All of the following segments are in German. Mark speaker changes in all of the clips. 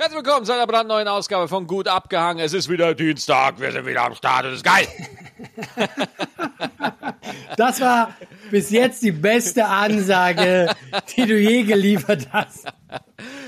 Speaker 1: Herzlich willkommen zu einer brandneuen Ausgabe von Gut abgehangen. Es ist wieder Dienstag, wir sind wieder am Start, das ist geil.
Speaker 2: Das war bis jetzt die beste Ansage, die du je geliefert hast.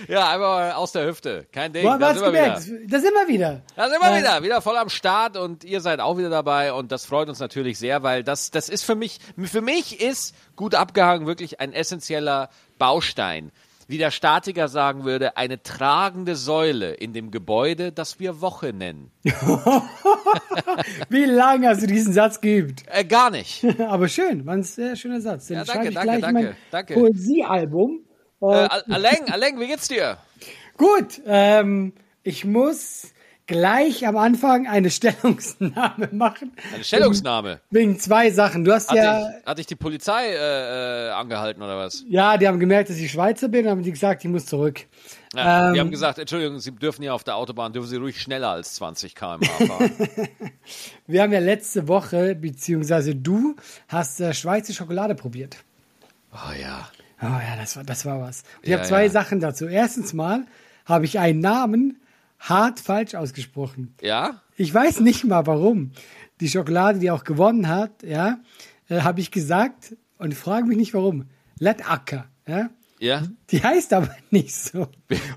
Speaker 1: Ja, einfach aus der Hüfte. Kein Ding.
Speaker 2: Boah,
Speaker 1: Da sind wir
Speaker 2: gemerkt?
Speaker 1: wieder.
Speaker 2: Das sind wir wieder.
Speaker 1: Da sind wir wieder, wieder voll am Start und ihr seid auch wieder dabei und das freut uns natürlich sehr, weil das, das ist für mich, für mich ist gut abgehangen wirklich ein essentieller Baustein. Wie der Statiker sagen würde, eine tragende Säule in dem Gebäude, das wir Woche nennen.
Speaker 2: Wie lange hast du diesen Satz geübt?
Speaker 1: Äh, gar nicht.
Speaker 2: Aber schön, war ein sehr schöner Satz. Den
Speaker 1: Ja, danke,
Speaker 2: ich
Speaker 1: danke, danke,
Speaker 2: mein
Speaker 1: danke.
Speaker 2: Poesiealbum.
Speaker 1: Äh, Al- Aleng, Aleng, wie geht's dir?
Speaker 2: Gut, ähm, ich muss gleich am Anfang eine Stellungnahme machen.
Speaker 1: Eine Stellungnahme.
Speaker 2: Wegen zwei Sachen. Du hast
Speaker 1: Hat,
Speaker 2: ja,
Speaker 1: dich, hat dich die Polizei äh, äh, angehalten oder was?
Speaker 2: ja, die haben gemerkt, dass ich Schweizer bin, haben die gesagt, ich muss zurück.
Speaker 1: Ja,
Speaker 2: Ähm,
Speaker 1: die haben gesagt, Entschuldigung, Sie dürfen hier auf der Autobahn, dürfen Sie ruhig schneller als 20 km/h fahren.
Speaker 2: Wir haben ja letzte Woche, beziehungsweise du hast äh, Schweizer Schokolade probiert.
Speaker 1: oh ja.
Speaker 2: Oh ja, das war, das war was. Und ich
Speaker 1: Ja,
Speaker 2: habe zwei
Speaker 1: ja.
Speaker 2: Sachen dazu. Erstens mal habe ich einen Namen hart falsch ausgesprochen.
Speaker 1: Ja?
Speaker 2: Ich weiß nicht mal warum. Die Schokolade, die auch gewonnen hat, ja, äh, habe ich gesagt und frage mich nicht warum. Letacker, ja.
Speaker 1: Ja?
Speaker 2: Die heißt aber nicht so.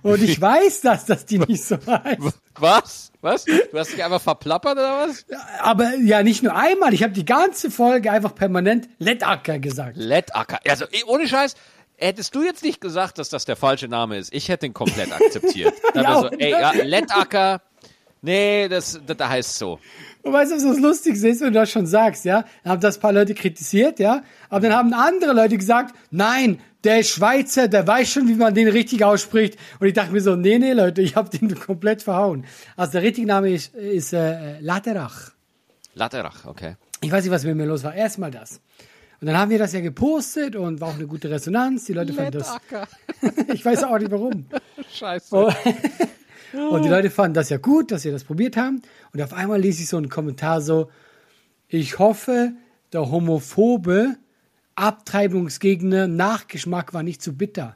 Speaker 2: Und ich weiß, dass das die nicht so heißt.
Speaker 1: Was? Was? Du hast dich einfach verplappert oder was?
Speaker 2: Aber ja, nicht nur einmal. Ich habe die ganze Folge einfach permanent Letacker gesagt.
Speaker 1: Lettacker. Also, eh, ohne Scheiß, hättest du jetzt nicht gesagt, dass das der falsche Name ist, ich hätte ihn komplett akzeptiert. Dann
Speaker 2: Ja,
Speaker 1: so, ey, ja, Lettacker, nee, das, das, das heißt so.
Speaker 2: Und weißt du, was das Lustigste ist, wenn du das schon sagst, ja? Dann haben das ein paar Leute kritisiert, ja? Aber dann haben andere Leute gesagt, nein, der Schweizer, der weiß schon, wie man den richtig ausspricht. Und ich dachte mir so, nee, nee, Leute, ich habe den komplett verhauen. Also der richtige Name ist, ist äh, Laterach.
Speaker 1: Latterach, okay.
Speaker 2: Ich weiß nicht, was mit mir los war. Erstmal das. Und dann haben wir das ja gepostet und war auch eine gute Resonanz. Die Leute fanden das. Ich weiß auch nicht warum.
Speaker 1: Scheiße.
Speaker 2: Oh. Und die Leute fanden das ja gut, dass wir das probiert haben. Und auf einmal ließ ich so einen Kommentar so, ich hoffe, der homophobe Abtreibungsgegner Nachgeschmack war nicht zu bitter.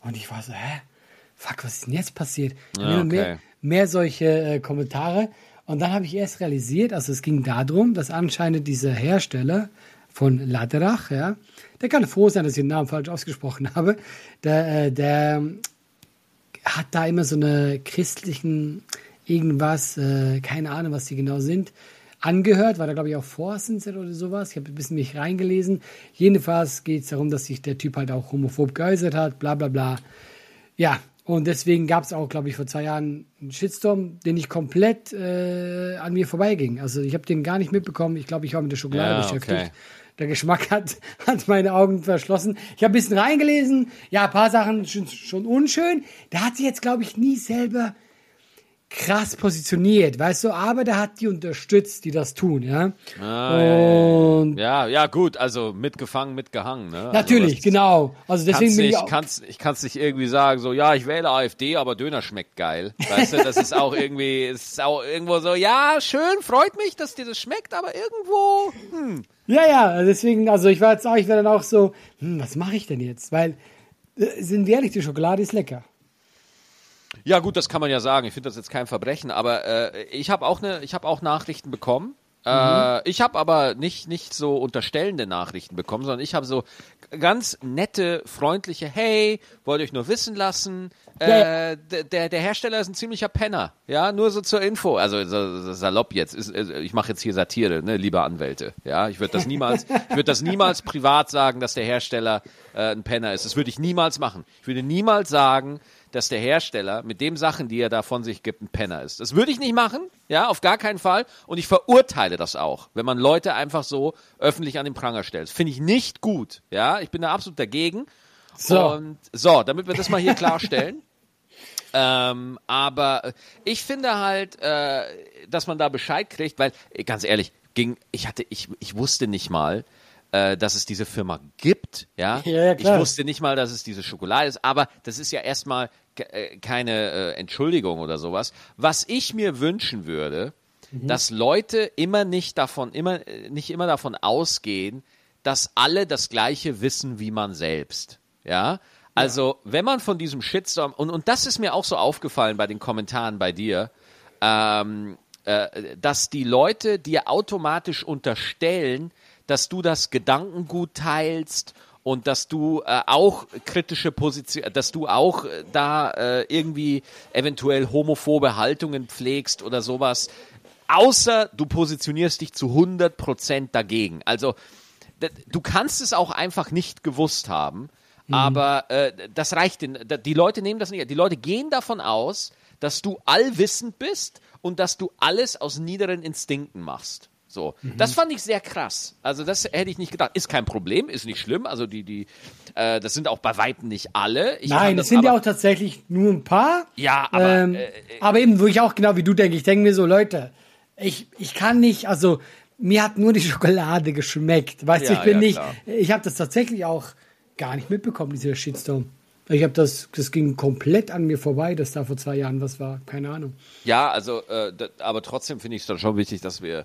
Speaker 2: Und ich war so, hä? Fuck, was ist denn jetzt passiert?
Speaker 1: Ja, okay.
Speaker 2: mehr, mehr solche äh, Kommentare. Und dann habe ich erst realisiert, also es ging darum, dass anscheinend dieser Hersteller von Laderach, ja, der kann froh sein, dass ich den Namen falsch ausgesprochen habe, der, äh, der hat da immer so eine christlichen irgendwas, äh, keine Ahnung, was die genau sind, angehört, war da glaube ich auch Vorsitz oder sowas. Ich habe ein bisschen mich reingelesen. Jedenfalls geht es darum, dass sich der Typ halt auch homophob geäußert hat, bla bla bla. Ja, und deswegen gab es auch, glaube ich, vor zwei Jahren einen Shitstorm, den ich komplett äh, an mir vorbeiging. Also ich habe den gar nicht mitbekommen. Ich glaube, ich war mit der Schokolade
Speaker 1: Ja,
Speaker 2: beschäftigt.
Speaker 1: okay.
Speaker 2: Der Geschmack hat, hat meine Augen verschlossen. Ich habe ein bisschen reingelesen. Ja, ein paar Sachen schon, schon unschön. Der hat sich jetzt, glaube ich, nie selber krass positioniert, weißt du, aber der hat die unterstützt, die das tun, ja.
Speaker 1: Ah, ja, ja,
Speaker 2: Und
Speaker 1: Ja, ja, gut, also mitgefangen, mitgehangen, ne?
Speaker 2: natürlich,
Speaker 1: also,
Speaker 2: genau. Also deswegen
Speaker 1: Kannst
Speaker 2: bin ich
Speaker 1: nicht,
Speaker 2: auch,
Speaker 1: kannst, ich kann es nicht irgendwie sagen, so, ja, ich wähle AfD, aber Döner schmeckt geil. Weißt du, das ist auch irgendwie, ist auch irgendwo so, ja, schön, freut mich, dass dir das schmeckt, aber irgendwo, hm.
Speaker 2: ja, ja, deswegen, also ich war jetzt auch, ich war dann auch so, hm, was mache ich denn jetzt? Weil, äh, sind wir ehrlich, die Schokolade ist lecker.
Speaker 1: Ja, gut, das kann man ja sagen. Ich finde das jetzt kein Verbrechen, aber äh, ich habe auch ne, ich habe auch Nachrichten bekommen. Äh, ich habe aber nicht nicht so unterstellende Nachrichten bekommen, sondern ich habe so ganz nette, freundliche, hey, wollte euch nur wissen lassen.
Speaker 2: Ja,
Speaker 1: Äh, der, der Hersteller ist ein ziemlicher Penner, ja, nur so zur Info, also so, so salopp jetzt, ist, ich mache jetzt hier Satire, ne, lieber Anwälte, ja, ich würde das niemals, ich würde das niemals privat sagen, dass der Hersteller äh, ein Penner ist, das würde ich niemals machen, ich würde niemals sagen, dass der Hersteller mit den Sachen, die er da von sich gibt, ein Penner ist. Das würde ich nicht machen, ja, auf gar keinen Fall. Und ich verurteile das auch, wenn man Leute einfach so öffentlich an den Pranger stellt. Das finde ich nicht gut, ja. Ich bin da absolut dagegen.
Speaker 2: So.
Speaker 1: Und so, damit wir das mal hier klarstellen. ähm, aber äh, ich finde halt, äh, dass man da Bescheid kriegt, weil, äh, ganz ehrlich, ging, ich hatte, ich, ich wusste nicht mal, äh, dass es diese Firma gibt, ja.
Speaker 2: Ja, ja, klar.
Speaker 1: Ich wusste nicht mal, dass es diese Schokolade ist, aber das ist ja erstmal äh, keine äh, Entschuldigung oder sowas. Was ich mir wünschen würde,
Speaker 2: Mhm.
Speaker 1: dass Leute immer nicht davon, immer, äh, nicht immer davon ausgehen, dass alle das gleiche wissen wie man selbst. Ja. Also, wenn man von diesem Shitstorm, und, und das ist mir auch so aufgefallen bei den Kommentaren bei dir, ähm, äh, dass die Leute dir automatisch unterstellen, dass du das Gedankengut teilst und dass du äh, auch kritische Position, dass du auch äh, da äh, irgendwie eventuell homophobe Haltungen pflegst oder sowas, außer du positionierst dich zu 100% dagegen. Also du kannst es auch einfach nicht gewusst haben, mhm. aber äh, das reicht. Den, die Leute nehmen das nicht. Die Leute gehen davon aus, dass du allwissend bist und dass du alles aus niederen Instinkten machst. So, mhm. das fand ich sehr krass. Also das hätte ich nicht gedacht. Ist kein Problem, ist nicht schlimm. Also die, die, äh, das sind auch bei weitem nicht alle.
Speaker 2: Ich Nein, das, sind ja auch tatsächlich nur ein paar.
Speaker 1: Ja, aber ähm,
Speaker 2: äh, aber eben, wo ich auch genau wie du denke. Ich denke mir so, Leute, ich ich kann nicht. Also mir hat nur die Schokolade geschmeckt. Weißt ja, du, ich bin ja, nicht. Klar. Ich habe das tatsächlich auch gar nicht mitbekommen, dieser Shitstorm. Ich habe das, das ging komplett an mir vorbei, dass da vor zwei Jahren was war. Keine Ahnung.
Speaker 1: Ja, also, äh, aber trotzdem finde ich es dann schon wichtig, dass wir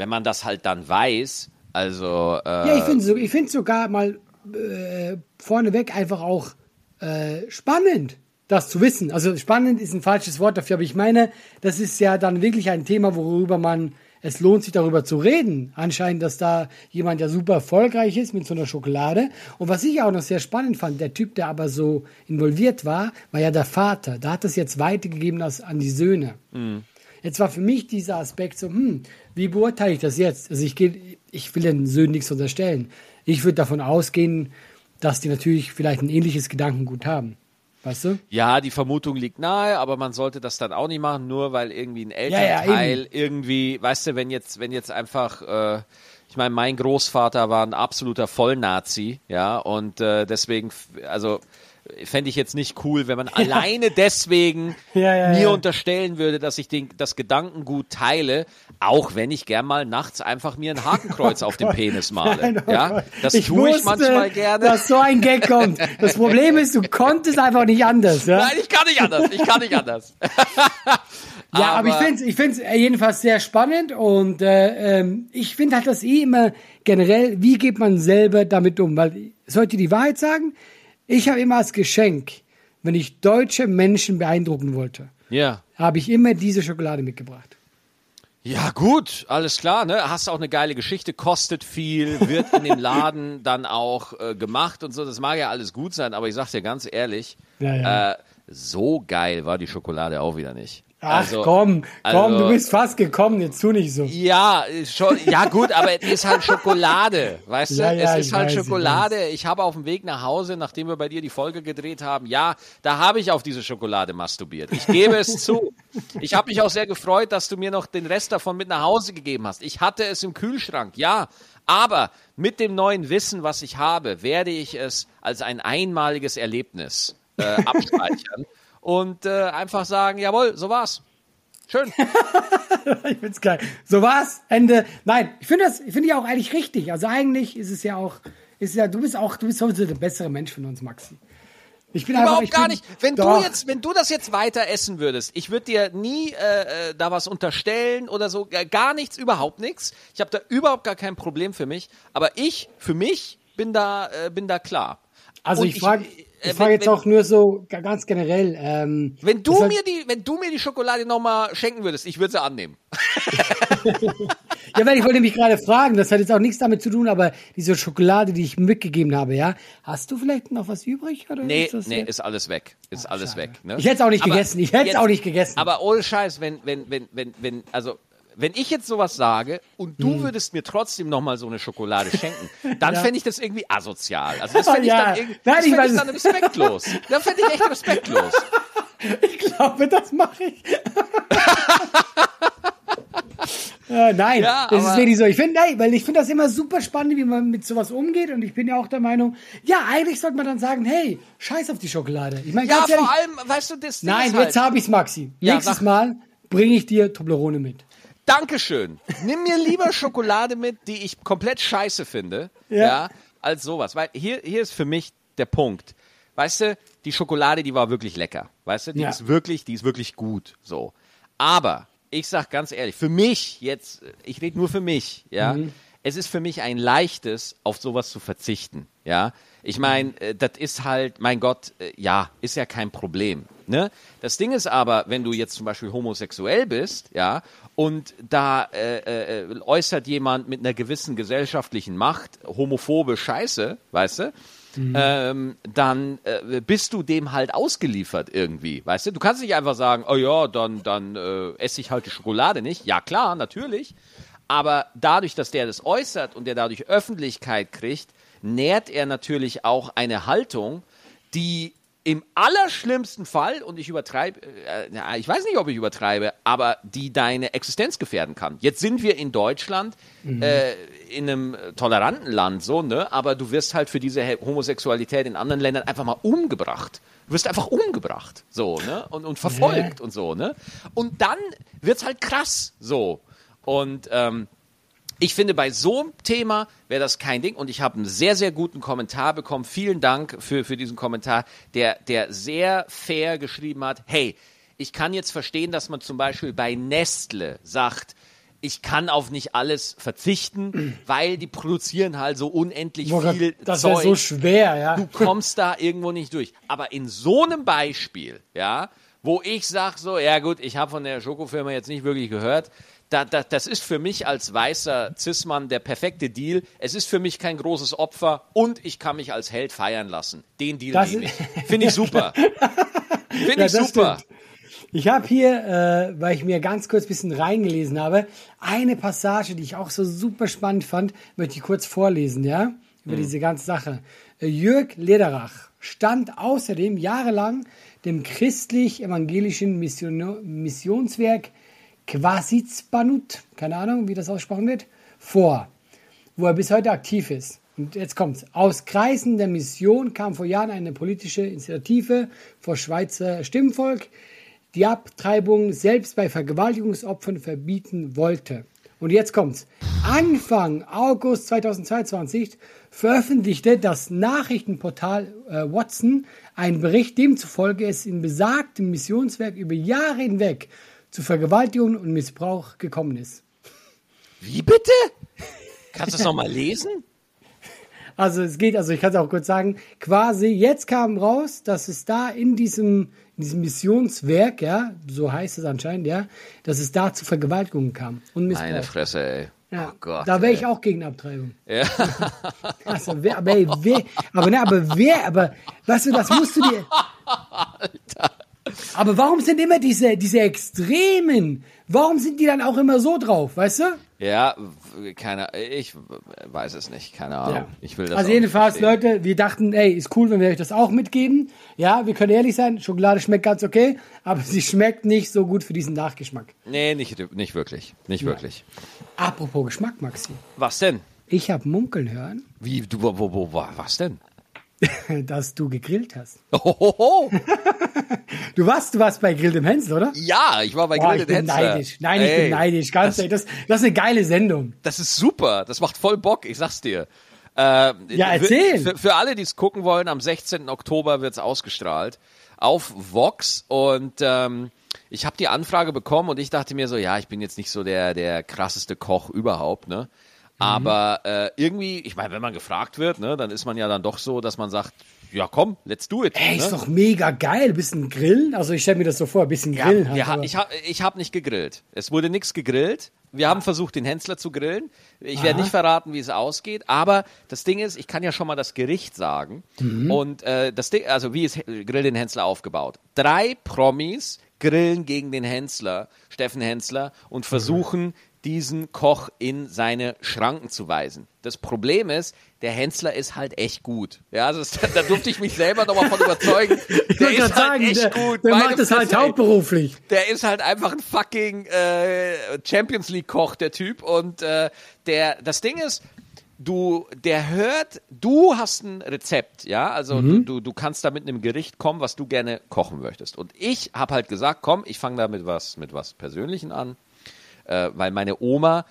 Speaker 1: wenn man das halt dann weiß, also. Äh
Speaker 2: ja, ich finde ich finde sogar mal äh, vorneweg einfach auch äh, spannend, das zu wissen. Also spannend ist ein falsches Wort dafür, aber ich meine, das ist ja dann wirklich ein Thema, worüber man es lohnt sich darüber zu reden. Anscheinend, dass da jemand ja super erfolgreich ist mit so einer Schokolade. Und was ich auch noch sehr spannend fand, der Typ, der aber so involviert war, war ja der Vater. Da hat es jetzt weitergegeben als an die Söhne. Mhm. Jetzt war für mich dieser Aspekt so, hm, wie beurteile ich das jetzt? Also ich, geh, ich will den Söhnen nichts unterstellen. Ich würde davon ausgehen, dass die natürlich vielleicht ein ähnliches Gedankengut haben. Weißt du?
Speaker 1: Ja, die Vermutung liegt nahe, aber man sollte das dann auch nicht machen, nur weil irgendwie ein Elternteil ja, ja, irgendwie, weißt du, wenn jetzt, wenn jetzt einfach, äh, ich meine, mein Großvater war ein absoluter Vollnazi, ja, und äh, deswegen, also fände ich jetzt nicht cool, wenn man ja. alleine deswegen ja, ja, mir unterstellen würde, dass ich den, das Gedankengut teile, auch wenn ich gern mal nachts einfach mir ein Hakenkreuz oh auf den Penis male. Nein, oh ja, das ich tue ich manchmal gerne.
Speaker 2: Dass so ein Gag kommt. Das Problem ist, du konntest einfach nicht anders. Ja?
Speaker 1: Nein, ich kann nicht anders. Ich kann nicht anders.
Speaker 2: Ja, aber, aber ich finde es ich find's jedenfalls sehr spannend und äh, ähm, ich finde halt das eh immer generell, wie geht man selber damit um? Weil, sollte die Wahrheit sagen, ich habe immer als Geschenk, wenn ich deutsche Menschen beeindrucken wollte,
Speaker 1: ja.
Speaker 2: habe ich immer diese Schokolade mitgebracht.
Speaker 1: Ja, gut, alles klar, ne? Hast auch eine geile Geschichte, kostet viel, wird in dem Laden dann auch äh, gemacht und so. Das mag ja alles gut sein, aber ich sag dir ganz ehrlich, ja, ja. Äh, so geil war die Schokolade auch wieder nicht.
Speaker 2: Ach also, komm, komm, also, du bist fast gekommen, jetzt tu nicht so.
Speaker 1: Ja, schon, ja gut, aber es ist halt Schokolade, weißt ja, du? Ja, es ist halt weiß, Schokolade. Ich, ich habe auf dem Weg nach Hause, nachdem wir bei dir die Folge gedreht haben, ja, da habe ich auf diese Schokolade masturbiert. Ich gebe es zu. Ich habe mich auch sehr gefreut, dass du mir noch den Rest davon mit nach Hause gegeben hast. Ich hatte es im Kühlschrank, ja, aber mit dem neuen Wissen, was ich habe, werde ich es als ein einmaliges Erlebnis äh, abspeichern und äh, einfach sagen, jawohl, so war's. Schön.
Speaker 2: ich find's geil. So war's. Ende. Nein, ich finde das, ich finde ja auch eigentlich richtig. Also eigentlich ist es ja auch, ist ja, du bist auch, du bist sowieso der bessere Mensch von uns, Maxi.
Speaker 1: Ich bin überhaupt einfach, ich gar bin, nicht. Wenn doch. du jetzt, wenn du das jetzt weiter essen würdest, ich würde dir nie äh, äh, da was unterstellen oder so, gar nichts, überhaupt nichts. Ich habe da überhaupt gar kein Problem für mich. Aber ich, für mich, bin da, äh, bin da klar.
Speaker 2: Also Und ich frage, ich frage jetzt wenn, auch nur so ganz generell. Ähm,
Speaker 1: wenn du mir die, wenn du mir die Schokolade nochmal schenken würdest, ich würde sie annehmen.
Speaker 2: ja, weil ich wollte mich gerade fragen, das hat jetzt auch nichts damit zu tun, aber diese Schokolade, die ich mitgegeben habe, ja, hast du vielleicht noch was übrig? Oder
Speaker 1: nee, ist nee, ist alles weg. Ist Ach, alles schade. weg. Ne?
Speaker 2: Ich hätte es auch nicht aber gegessen. Ich hätte es auch nicht gegessen.
Speaker 1: Aber ohne Scheiß, wenn, wenn, wenn, wenn, wenn, also wenn ich jetzt sowas sage und du hm. würdest mir trotzdem nochmal so eine Schokolade schenken, dann ja. fände ich das irgendwie asozial. Also das fände ich, ja. dann, das fänd ich dann respektlos. Das fände ich echt respektlos.
Speaker 2: Ich glaube, das mache ich. äh, nein, ja, das ist wirklich so. Ich finde, nein, weil ich finde das immer super spannend, wie man mit sowas umgeht. Und ich bin ja auch der Meinung, ja, eigentlich sollte man dann sagen, hey, scheiß auf die Schokolade. Ich meine,
Speaker 1: ja, vor allem, weißt du, das.
Speaker 2: Nein, jetzt halt. habe ich's, Maxi. Ja, Nächstes Mal bringe ich dir Toblerone mit.
Speaker 1: Dankeschön. Nimm mir lieber Schokolade mit, die ich komplett scheiße finde, ja. ja, als sowas. Weil hier, hier ist für mich der Punkt. Weißt du, die Schokolade, die war wirklich lecker. Weißt du, die ja. ist wirklich, die ist wirklich gut. So. Aber ich sag ganz ehrlich, für mich jetzt, ich rede nur für mich, ja. Mhm. es ist für mich ein leichtes, auf sowas zu verzichten. Ja, ich meine, äh, das ist halt, mein Gott, äh, ja, ist ja kein Problem. Ne? Das Ding ist aber, wenn du jetzt zum Beispiel homosexuell bist, ja, und da äh, äh, äußert jemand mit einer gewissen gesellschaftlichen Macht homophobe Scheiße, weißt du, Mhm. Ähm, dann äh, bist du dem halt ausgeliefert irgendwie, weißt du? Du kannst nicht einfach sagen, oh ja, dann, dann äh, esse ich halt die Schokolade nicht. Ja klar, natürlich. Aber dadurch, dass der das äußert und der dadurch Öffentlichkeit kriegt, nährt er natürlich auch eine Haltung, die im allerschlimmsten Fall, und ich übertreibe, äh, ich weiß nicht, ob ich übertreibe, aber die deine Existenz gefährden kann. Jetzt sind wir in Deutschland mhm. äh, in einem toleranten Land, so, ne? Aber du wirst halt für diese Homosexualität in anderen Ländern einfach mal umgebracht. Du wirst einfach umgebracht, so, ne? Und, und verfolgt ja. und so, ne? Und dann wird's halt krass, so. Und ähm, ich finde, bei so einem Thema wäre das kein Ding. Und ich habe einen sehr, sehr guten Kommentar bekommen. Vielen Dank für, für diesen Kommentar, der, der sehr fair geschrieben hat. Hey, ich kann jetzt verstehen, dass man zum Beispiel bei Nestle sagt, ich kann auf nicht alles verzichten, weil die produzieren halt so unendlich Boah, viel
Speaker 2: das
Speaker 1: Zeug.
Speaker 2: Das so schwer, ja.
Speaker 1: Du kommst da irgendwo nicht durch. Aber in so einem Beispiel, ja, wo ich sage so, ja gut, ich habe von der Schokofirma jetzt nicht wirklich gehört, da, da, das ist für mich als weißer Cis-Mann der perfekte Deal. Es ist für mich kein großes Opfer und ich kann mich als Held feiern lassen. Den Deal das nehme ich. Finde ich super. Finde ja, ich super. Stimmt.
Speaker 2: Ich habe hier, äh, weil ich mir ganz kurz ein bisschen reingelesen habe, eine Passage, die ich auch so super spannend fand, möchte ich kurz vorlesen, ja, über mhm. diese ganze Sache. Äh, Jörg Lederach stand außerdem jahrelang dem christlich-evangelischen Mission Missionswerk Quasitspanut, keine Ahnung, wie das ausgesprochen wird, vor, wo er bis heute aktiv ist. Und jetzt kommt's. Aus Kreisen der Mission kam vor Jahren eine politische Initiative vor Schweizer Stimmvolk, die Abtreibung selbst bei Vergewaltigungsopfern verbieten wollte. Und jetzt kommt's. Anfang August 2022 veröffentlichte das Nachrichtenportal äh, Watson einen Bericht, demzufolge es in besagtem Missionswerk über Jahre hinweg zu Vergewaltigung und Missbrauch gekommen ist.
Speaker 1: Wie bitte? Kannst du das nochmal lesen?
Speaker 2: Also es geht, also ich kann es auch kurz sagen, quasi jetzt kam raus, dass es da in diesem, in diesem Missionswerk, ja, so heißt es anscheinend, ja, dass es da zu Vergewaltigungen kam und
Speaker 1: Missbrauch. Meine Fresse, ey.
Speaker 2: Ja, oh Gott, da wäre ich auch gegen Abtreibung. Ja. Also, wer, aber, ey, wer, aber, ne, aber wer, aber, weißt du, das musst du dir. Alter. Aber warum sind immer diese, diese Extremen? Warum sind die dann auch immer so drauf, weißt du?
Speaker 1: Ja, keine, ich weiß es nicht, keine Ahnung. Ja. Ich will das
Speaker 2: also jedenfalls, Leute, wir dachten, ey, ist cool, wenn wir euch das auch mitgeben. Ja, wir können ehrlich sein, Schokolade schmeckt ganz okay, aber sie schmeckt nicht so gut für diesen Nachgeschmack.
Speaker 1: Nee, nicht, nicht wirklich, nicht ja. wirklich.
Speaker 2: Apropos Geschmack, Maxi.
Speaker 1: Was denn?
Speaker 2: Ich habe munkeln hören.
Speaker 1: Wie, du, wo, wo, wo, was denn?
Speaker 2: dass du gegrillt hast. Ohoho. du warst, du warst bei Grill im Hänsel, oder?
Speaker 1: Ja, ich war bei Grill im Hänsel.
Speaker 2: neidisch. Nein, ich Ey, bin neidisch. Ganz das, das, das ist eine geile Sendung.
Speaker 1: Das ist super. Das macht voll Bock, ich sag's dir. Äh,
Speaker 2: ja, erzähl.
Speaker 1: Für, für alle, die es gucken wollen, am 16. Oktober wird's ausgestrahlt auf Vox und ähm, ich habe die Anfrage bekommen und ich dachte mir so, ja, ich bin jetzt nicht so der der krasseste Koch überhaupt, ne? Mhm. Aber äh, irgendwie, ich meine, wenn man gefragt wird, ne, dann ist man ja dann doch so, dass man sagt, ja komm, let's do it.
Speaker 2: Ey, ne? ist doch mega geil. Bisschen grillen. Also ich stelle mir das so vor, ein bisschen grillen.
Speaker 1: Ja, halt, ich habe ich hab nicht gegrillt. Es wurde nichts gegrillt. Wir haben versucht, den Hensler zu grillen. Ich werde nicht verraten, wie es ausgeht, aber das Ding ist, ich kann ja schon mal das Gericht sagen. Mhm. Und äh, das Ding, also wie ist Grill den Hensler aufgebaut? Drei Promis grillen gegen den Hensler, Steffen Hensler, und versuchen, mhm diesen Koch in seine Schranken zu weisen. Das Problem ist, der Hensler ist halt echt gut. Ja, also das, da durfte ich mich selber nochmal von überzeugen.
Speaker 2: Der ist halt sagen, echt der, gut. Der macht das halt hauptberuflich.
Speaker 1: Der ist halt einfach ein fucking äh, Champions League Koch, der Typ. Und äh, der, das Ding ist, du, der hört, du hast ein Rezept, ja, also mhm. du, du, du kannst da mit einem Gericht kommen, was du gerne kochen möchtest. Und ich habe halt gesagt, komm, ich fange da mit was, mit was Persönlichen an äh, weil meine Oma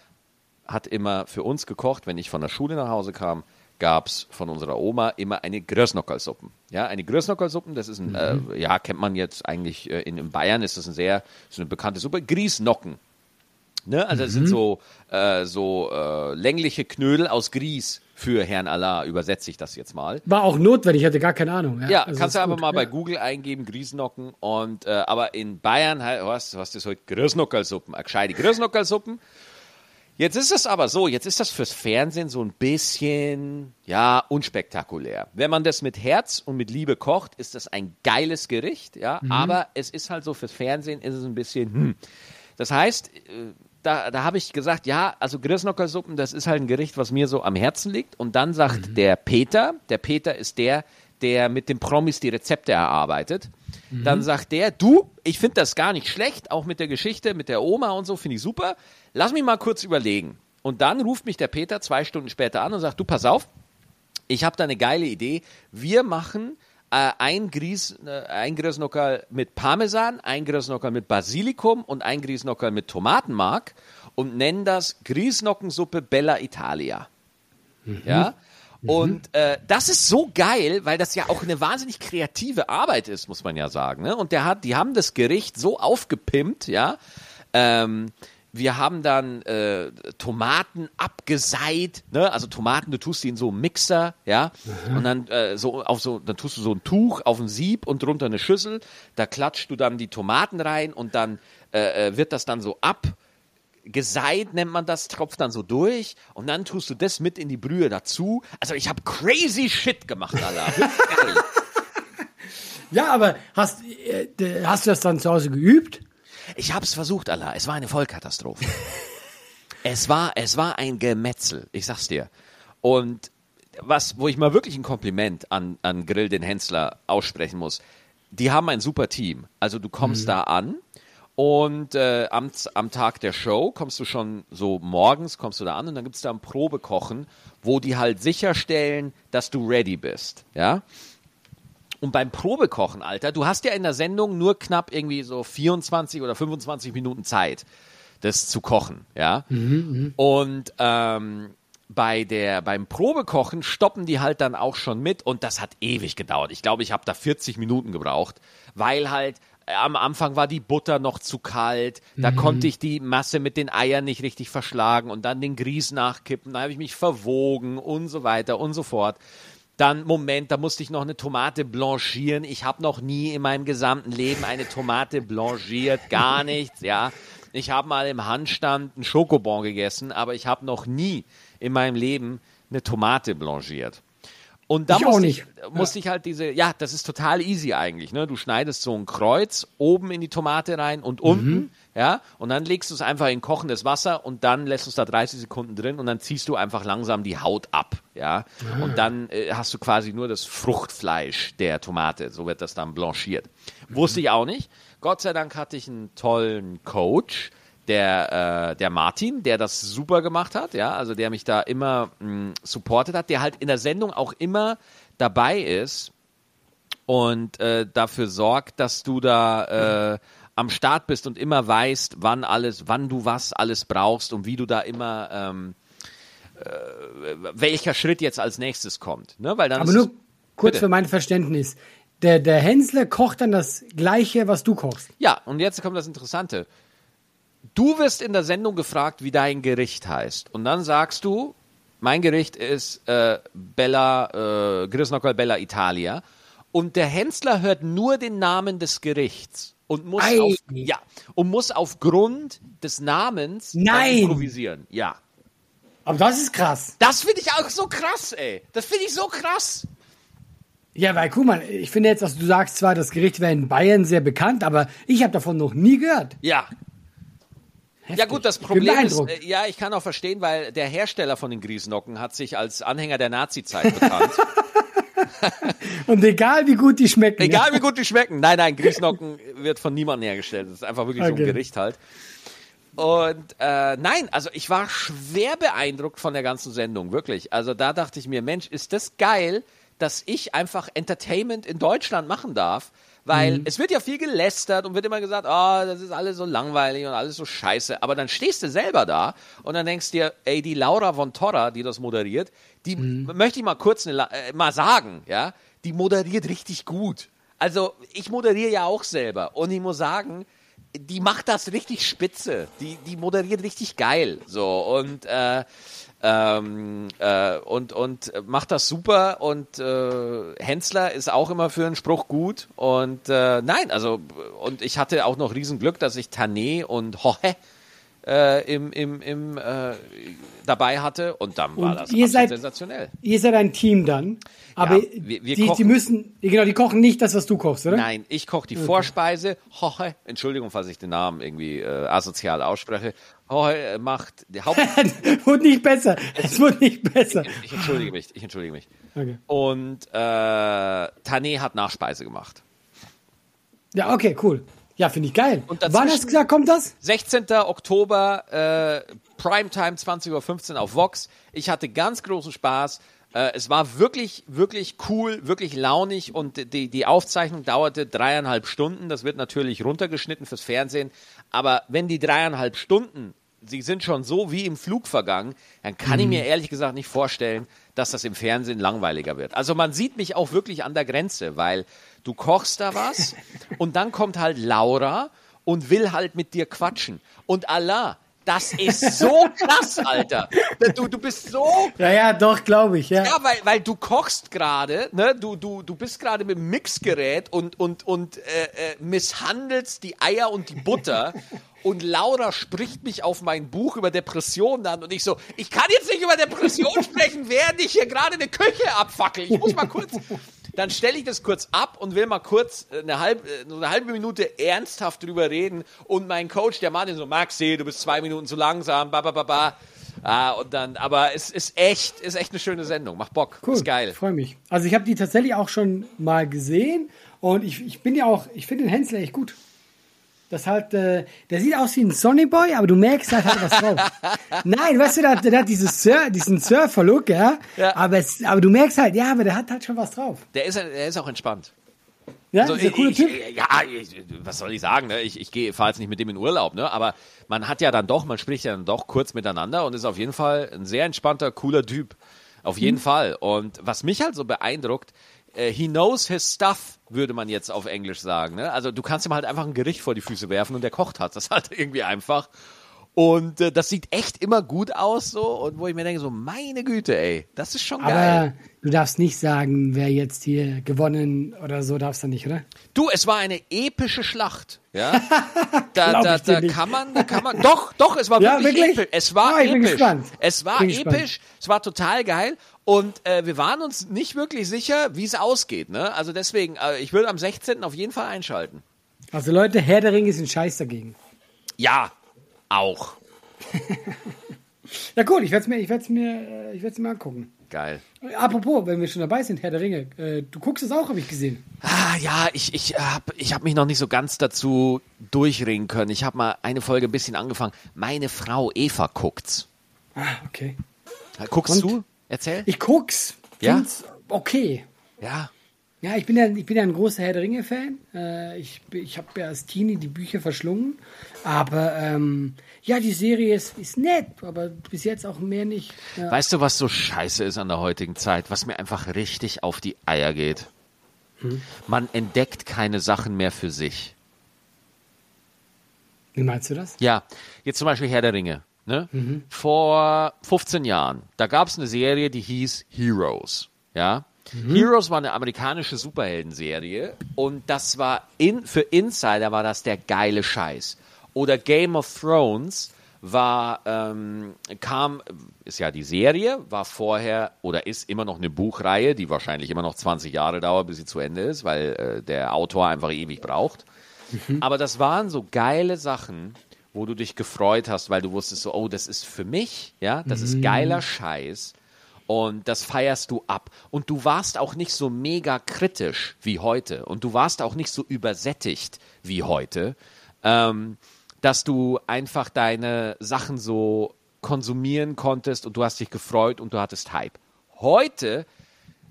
Speaker 1: hat immer für uns gekocht, wenn ich von der Schule nach Hause kam, gab es von unserer Oma immer eine Grösnockersuppen. Ja, eine Grösnockersuppen, das ist ein, mhm. äh, ja, kennt man jetzt eigentlich äh, in, in, Bayern, ist das ein sehr, ist eine bekannte Suppe. Griesnocken. Ne? Also es sind so, äh, so äh, längliche Knödel aus Grieß für Herrn Allah, übersetze ich das jetzt mal.
Speaker 2: War auch notwendig, ich hatte gar keine Ahnung.
Speaker 1: Ja,
Speaker 2: also
Speaker 1: kannst du aber
Speaker 2: gut.
Speaker 1: mal bei
Speaker 2: Ja.
Speaker 1: Google eingeben, Grießnocken. Und, äh, aber in Bayern, halt, was, was ist heute? Grießnockersuppen, äh, gescheite Grießnockersuppen. Jetzt ist es aber so, jetzt ist das fürs Fernsehen so ein bisschen, ja, unspektakulär. Wenn man das mit Herz und mit Liebe kocht, ist das ein geiles Gericht, ja, aber es ist halt so, fürs Fernsehen ist es ein bisschen, hm. Das heißt, äh, da, da habe ich gesagt, ja, also Grießnockersuppen, das ist halt ein Gericht, was mir so am Herzen liegt. Und dann sagt der Peter, der Peter ist der, der mit den Promis die Rezepte erarbeitet. Dann sagt der, du, ich finde das gar nicht schlecht, auch mit der Geschichte, mit der Oma und so, finde ich super. Lass mich mal kurz überlegen. Und dann ruft mich der Peter zwei Stunden später an und sagt, du, pass auf, ich habe da eine geile Idee. Wir machen äh, ein, Grieß, äh, ein Grießnockerl mit Parmesan, ein Grießnockerl mit Basilikum und ein Grießnockerl mit Tomatenmark und nennen das Grießnockensuppe Bella Italia. Ja. Und äh, das ist so geil, weil das ja auch eine wahnsinnig kreative Arbeit ist, muss man ja sagen. Ne? Und der hat, die haben das Gericht so aufgepimpt, ja. Ähm, wir haben dann äh, Tomaten abgeseit, ne? Also Tomaten, du tust die in so einen Mixer, ja, und dann äh, so auf so, dann tust du so ein Tuch auf ein Sieb und drunter eine Schüssel. Da klatscht du dann die Tomaten rein und dann äh, äh, wird das dann so ab geseit nennt man das, tropft dann so durch und dann tust du das mit in die Brühe dazu. Also ich habe crazy shit gemacht, Alter.
Speaker 2: Ja, aber hast, äh, hast du das dann zu Hause geübt?
Speaker 1: Ich hab's versucht, Allah. Es war eine Vollkatastrophe. es war, es war ein Gemetzel. Ich sag's dir. Und was, wo ich mal wirklich ein Kompliment an, an Grill den Hensler aussprechen muss. Die haben ein super Team. Also du kommst da an und äh, am, am Tag der Show kommst du schon so morgens kommst du da an und dann gibt's da ein Probekochen, wo die halt sicherstellen, dass du ready bist. Ja. Und beim Probekochen, Alter, du hast ja in der Sendung nur knapp irgendwie so 24 oder 25 Minuten Zeit, das zu kochen, ja. Und ähm, bei der, beim Probekochen stoppen die halt dann auch schon mit und das hat ewig gedauert. Ich glaube, ich habe da 40 Minuten gebraucht, weil halt äh, am Anfang war die Butter noch zu kalt, da konnte ich die Masse mit den Eiern nicht richtig verschlagen und dann den Grieß nachkippen, da habe ich mich verwogen und so weiter und so fort. Dann, Moment, da musste ich noch eine Tomate blanchieren. Ich habe noch nie in meinem gesamten Leben eine Tomate blanchiert, gar nichts, ja. Ich habe mal im Handstand einen Schokobon gegessen, aber ich habe noch nie in meinem Leben eine Tomate blanchiert. Und da
Speaker 2: Ich
Speaker 1: musste,
Speaker 2: nicht.
Speaker 1: ich, musste ich halt diese, ja, das ist total easy eigentlich, ne? Du schneidest so ein Kreuz oben in die Tomate rein und unten, ja, und dann legst du es einfach in kochendes Wasser und dann lässt du es da 30 Sekunden drin und dann ziehst du einfach langsam die Haut ab, ja. Und dann äh, hast du quasi nur das Fruchtfleisch der Tomate, so wird das dann blanchiert. Wusste ich auch nicht. Gott sei Dank hatte ich einen tollen Coach, der, äh, der Martin, der das super gemacht hat, ja, also der mich da immer mh, supportet hat, der halt in der Sendung auch immer dabei ist und äh, dafür sorgt, dass du da äh, am Start bist und immer weißt, wann alles, wann du was alles brauchst und wie du da immer ähm, äh, welcher Schritt jetzt als nächstes kommt, ne? Weil dann
Speaker 2: Aber nur kurz
Speaker 1: Bitte.
Speaker 2: für mein Verständnis. Der, der Hensler kocht dann das Gleiche, was du kochst.
Speaker 1: Ja, und jetzt kommt das Interessante. Du wirst in der Sendung gefragt, wie dein Gericht heißt. Und dann sagst du, mein Gericht ist äh, Bella, äh, Grisnockel Bella Italia. Und der Hensler hört nur den Namen des Gerichts und muss,
Speaker 2: Ei.
Speaker 1: auf, ja, und muss aufgrund des Namens
Speaker 2: Nein.
Speaker 1: improvisieren. Ja.
Speaker 2: Aber das ist krass.
Speaker 1: Das finde ich auch so krass, ey. Das finde ich so krass.
Speaker 2: Ja, weil guck mal, ich finde jetzt, dass du sagst zwar, das Gericht wäre in Bayern sehr bekannt, aber ich habe davon noch nie gehört.
Speaker 1: Ja, Ja
Speaker 2: Heftig.
Speaker 1: gut, das Problem ist, äh, ja, ich kann auch verstehen, weil der Hersteller von den Grießnocken hat sich als Anhänger der Nazi-Zeit bekannt.
Speaker 2: Und egal wie gut die schmecken.
Speaker 1: Egal wie gut die schmecken. Nein, nein, Grießnocken wird von niemandem hergestellt. Das ist einfach wirklich so ein
Speaker 2: Okay.
Speaker 1: Gericht halt. Und äh, nein, also ich war schwer beeindruckt von der ganzen Sendung, wirklich. Also da dachte ich mir, Mensch, ist das geil, dass ich einfach Entertainment in Deutschland machen darf. Weil es wird ja viel gelästert und wird immer gesagt, oh, das ist alles so langweilig und alles so scheiße. Aber dann stehst du selber da und dann denkst dir, ey, die Laura von Torra, die das moderiert, die möchte ich mal kurz eine, äh, mal sagen, ja, die moderiert richtig gut. Also ich moderiere ja auch selber und ich muss sagen, die macht das richtig spitze. Die, die moderiert richtig geil. So und äh, ähm, äh, und und macht das super. Und äh, Hensler ist auch immer für einen Spruch gut. Und äh, nein, also und ich hatte auch noch Riesenglück, dass ich Tané und Hohe äh, im, im, im, äh, dabei hatte und dann war
Speaker 2: Und
Speaker 1: das
Speaker 2: ihr seid-
Speaker 1: sensationell.
Speaker 2: Ihr seid ein Team dann. Aber
Speaker 1: Ja, wir- wir
Speaker 2: die, die
Speaker 1: kochen-
Speaker 2: müssen, genau, die kochen nicht das, was du kochst, oder?
Speaker 1: Nein, ich koche die Vorspeise. Hohe, Entschuldigung, falls ich den Namen irgendwie äh, asozial ausspreche. Hohe äh, macht die Haupt.
Speaker 2: wurde nicht besser. Es wurde nicht besser.
Speaker 1: ich entschuldige mich, ich entschuldige mich.
Speaker 2: Okay.
Speaker 1: Und äh, Tané hat Nachspeise gemacht.
Speaker 2: Ja, okay, cool. Ja, finde ich geil.
Speaker 1: Und
Speaker 2: Wann hast du gesagt, kommt das?
Speaker 1: 16. Oktober, äh, Primetime, 20.15 Uhr auf Vox. Ich hatte ganz großen Spaß. Äh, es war wirklich, wirklich cool, wirklich launig und die, die Aufzeichnung dauerte dreieinhalb Stunden. Das wird natürlich runtergeschnitten fürs Fernsehen. Aber wenn die dreieinhalb Stunden, sie sind schon so wie im Flug vergangen, dann kann ich mir ehrlich gesagt nicht vorstellen, dass das im Fernsehen langweiliger wird. Also man sieht mich auch wirklich an der Grenze, weil du kochst da was und dann kommt halt Laura und will halt mit dir quatschen. Und Allah, das ist so krass, Alter. Du, du bist so
Speaker 2: Ja, ja, doch, glaube ich, ja.
Speaker 1: ja, weil, weil du kochst gerade, ne? Du, du, du bist gerade mit dem Mixgerät und, und, und äh, äh, misshandelst die Eier und die Butter. Und Laura spricht mich auf mein Buch über Depressionen an und ich so, ich kann jetzt nicht über Depressionen sprechen, während ich hier gerade eine Küche abfackel. Ich muss mal kurz. Dann stelle ich das kurz ab und will mal kurz eine halbe, äh, eine halbe Minute ernsthaft drüber reden. Und mein Coach, der Martin, so, Maxi, du bist zwei Minuten zu langsam, ba, ba, ba, ba. Ah, und dann, aber es ist echt, ist echt eine schöne Sendung. Macht Bock.
Speaker 2: Cool.
Speaker 1: Ist geil.
Speaker 2: Freue mich. Also ich habe die tatsächlich auch schon mal gesehen und ich, ich bin ja auch, ich finde den Hensler echt gut. Das halt, äh, der sieht aus wie ein Sonny Boy, aber du merkst, er hat was drauf. Nein, weißt du, der, hat- der hat dieses Sur diesen Surfer-Look, ja.
Speaker 1: Ja.
Speaker 2: Aber, es, aber du merkst halt, ja, aber der hat halt schon was drauf.
Speaker 1: Der ist, der ist auch entspannt.
Speaker 2: Ja,
Speaker 1: Also
Speaker 2: ist ein cooler
Speaker 1: ich,
Speaker 2: Typ.
Speaker 1: ja, ich, was soll ich sagen? Ne? Ich, ich gehe, fahre jetzt nicht mit dem in Urlaub, ne? Aber man hat ja dann doch, man spricht ja dann doch kurz miteinander und ist auf jeden Fall ein sehr entspannter, cooler Typ. Auf jeden
Speaker 2: Mhm.
Speaker 1: Fall. Und was mich halt so beeindruckt, äh, he knows his stuff, würde man jetzt auf Englisch sagen. Ne? Also du kannst ihm halt einfach ein Gericht vor die Füße werfen und der kocht hat. Das halt irgendwie einfach. Und äh, das sieht echt immer gut aus so und wo ich mir denke so, meine Güte, ey, das ist schon geil.
Speaker 2: Aber du darfst nicht sagen, wer jetzt hier gewonnen oder so, darfst du nicht, oder?
Speaker 1: Du, es war eine epische Schlacht. Ja, da, da, da kann man, da kann man, doch, doch, es war
Speaker 2: Ja,
Speaker 1: wirklich,
Speaker 2: wirklich?
Speaker 1: episch. Es war
Speaker 2: Ah, ich bin
Speaker 1: episch. Es war episch.
Speaker 2: gespannt.
Speaker 1: Es war total geil. Und äh, wir waren uns nicht wirklich sicher, wie es ausgeht. Ne? Also deswegen, äh, ich würde am 16. auf jeden Fall einschalten.
Speaker 2: Also Leute, Herr der Ringe ist ein Scheiß dagegen.
Speaker 1: Ja, auch.
Speaker 2: Ja gut, ich werde es mir, ich werd's mir, äh, ich werd's mir angucken.
Speaker 1: Geil.
Speaker 2: Apropos, wenn wir schon dabei sind, Herr der Ringe, äh, du guckst es auch, habe ich gesehen.
Speaker 1: Ah, ja, ich, ich habe ich hab mich noch nicht so ganz dazu durchringen können. Ich habe mal eine Folge ein bisschen angefangen. Meine Frau Eva guckt's.
Speaker 2: Ah, okay.
Speaker 1: Guckst
Speaker 2: Und?
Speaker 1: du? Erzähl.
Speaker 2: Ich guck's.
Speaker 1: Ja?
Speaker 2: Find's okay.
Speaker 1: ja.
Speaker 2: Ja, ich bin ja, ich bin ja ein großer Herr der Ringe-Fan. Äh, ich ich habe ja als Teenie die Bücher verschlungen. Aber ähm, ja, die Serie ist, ist nett, aber bis jetzt auch mehr nicht. Ja.
Speaker 1: Weißt du, was so scheiße ist an der heutigen Zeit, was mir einfach richtig auf die Eier geht? Man entdeckt keine Sachen mehr für sich.
Speaker 2: Wie meinst du das?
Speaker 1: Ja, jetzt zum Beispiel Herr der Ringe. Ne? Vor 15 Jahren, da gab es eine Serie, die hieß Heroes. Ja? Heroes war eine amerikanische Superheldenserie und das war in, für Insider war das der geile Scheiß. Oder Game of Thrones war, ähm, kam, ist ja die Serie, war vorher oder ist immer noch eine Buchreihe, die wahrscheinlich immer noch 20 Jahre dauert, bis sie zu Ende ist, weil äh, der Autor einfach ewig braucht. Aber das waren so geile Sachen, wo du dich gefreut hast, weil du wusstest so, oh, das ist für mich, ja, das ist geiler Scheiß und das feierst du ab. Und du warst auch nicht so mega kritisch wie heute und du warst auch nicht so übersättigt wie heute, ähm, dass du einfach deine Sachen so konsumieren konntest und du hast dich gefreut und du hattest Hype. Heute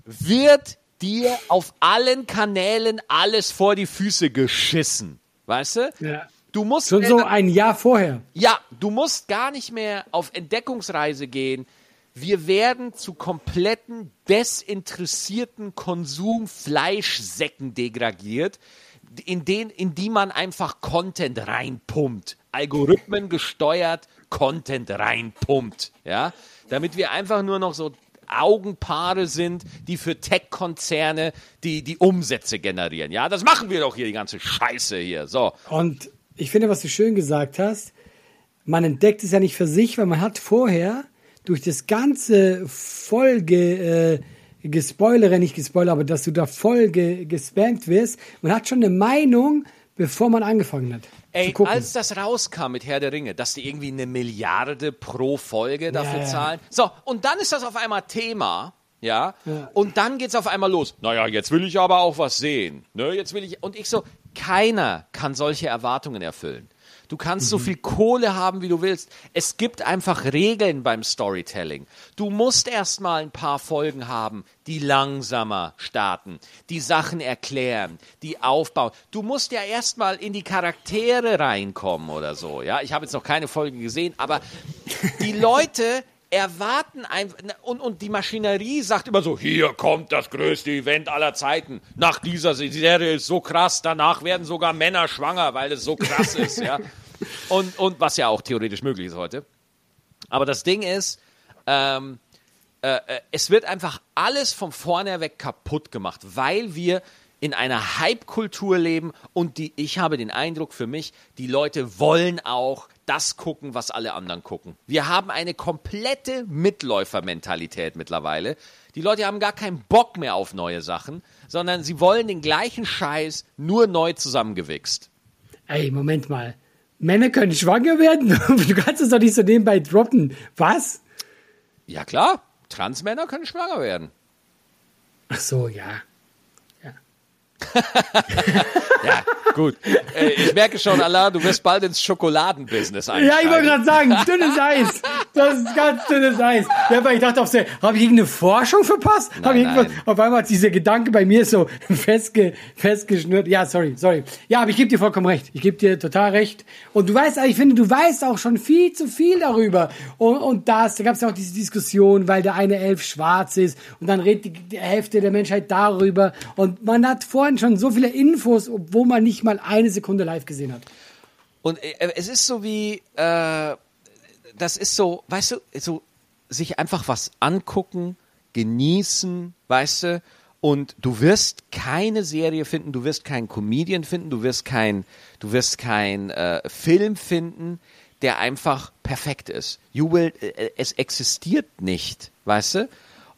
Speaker 1: wird dir auf allen Kanälen alles vor die Füße geschissen. Weißt du?
Speaker 2: Ja.
Speaker 1: Du musst
Speaker 2: Schon so ein Jahr vorher.
Speaker 1: ja, du musst gar nicht mehr auf Entdeckungsreise gehen. Wir werden zu kompletten desinteressierten Konsumfleischsäcken degradiert. in, den, in die man einfach Content reinpumpt. Algorithmen gesteuert Content reinpumpt. Ja? Damit wir einfach nur noch so Augenpaare sind, die für Tech-Konzerne die, die Umsätze generieren. Ja, das machen wir doch hier, die ganze Scheiße hier. So.
Speaker 2: Und ich finde, was du schön gesagt hast, man entdeckt es ja nicht für sich, weil man hat vorher durch das ganze Folge äh, gespoilere, nicht gespoilert, aber dass du da voll ge gespammt wirst, man hat schon eine Meinung, bevor man angefangen hat.
Speaker 1: Ey, als das rauskam mit Herr der Ringe, dass die irgendwie eine Milliarde pro Folge dafür ja. zahlen. So, und dann ist das auf einmal Thema. Ja? ja. Und dann geht's auf einmal los. Naja, jetzt will ich aber auch was sehen. Ne, jetzt will ich. Und ich so, keiner kann solche Erwartungen erfüllen. Du kannst mhm. so viel Kohle haben, wie du willst. Es gibt einfach Regeln beim Storytelling. Du musst erstmal ein paar Folgen haben, die langsamer starten, die Sachen erklären, die aufbauen. Du musst ja erstmal in die Charaktere reinkommen oder so. Ja, ich habe jetzt noch keine Folge gesehen, aber die Leute erwarten einfach, und, und die Maschinerie sagt immer so, hier kommt das größte Event aller Zeiten. Nach dieser Serie ist so krass, danach werden sogar Männer schwanger, weil es so krass ist, ja. Und, und was ja auch theoretisch möglich ist heute. Aber das Ding ist, ähm, äh, äh es wird einfach alles von vorne weg kaputt gemacht, weil wir in einer Hype-Kultur leben und die, ich habe den Eindruck für mich, die Leute wollen auch das gucken, was alle anderen gucken. Wir haben eine komplette Mitläufermentalität mittlerweile. Die Leute haben gar keinen Bock mehr auf neue Sachen, sondern sie wollen den gleichen Scheiß nur neu zusammengewichst.
Speaker 2: Ey, Moment mal. Männer können schwanger werden? Du kannst es doch nicht so nebenbei droppen. Was?
Speaker 1: Ja, klar. Transmänner können schwanger werden.
Speaker 2: Ach so, ja.
Speaker 1: ja, gut. Äh, ich merke schon, Allah, du wirst bald ins Schokoladenbusiness einsteigen.
Speaker 2: Ja, ich wollte gerade sagen, dünnes Eis. Das ist ganz dünnes Eis. Ja, weil ich dachte habe ich irgendeine Forschung verpasst? Nein, ich irgendwas, auf einmal hat dieser Gedanke bei mir so festge, festgeschnürt. Ja, sorry, sorry. Ja, aber ich gebe dir vollkommen recht. Ich gebe dir total recht. Und du weißt, ich finde, du weißt auch schon viel zu viel darüber. Und, und das, da gab es ja auch diese Diskussion, weil der eine Elf schwarz ist und dann redet die, Hälfte der Menschheit darüber. Und man hat vorhin schon so viele Infos, obwohl man nicht mal eine Sekunde live gesehen hat.
Speaker 1: Und äh, es ist so wie, äh, das ist so, weißt du, so sich einfach was angucken, genießen, weißt du, und du wirst keine Serie finden, du wirst keinen Comedian finden, du wirst kein, du wirst kein äh, Film finden, der einfach perfekt ist. You will, äh, es existiert nicht, weißt du?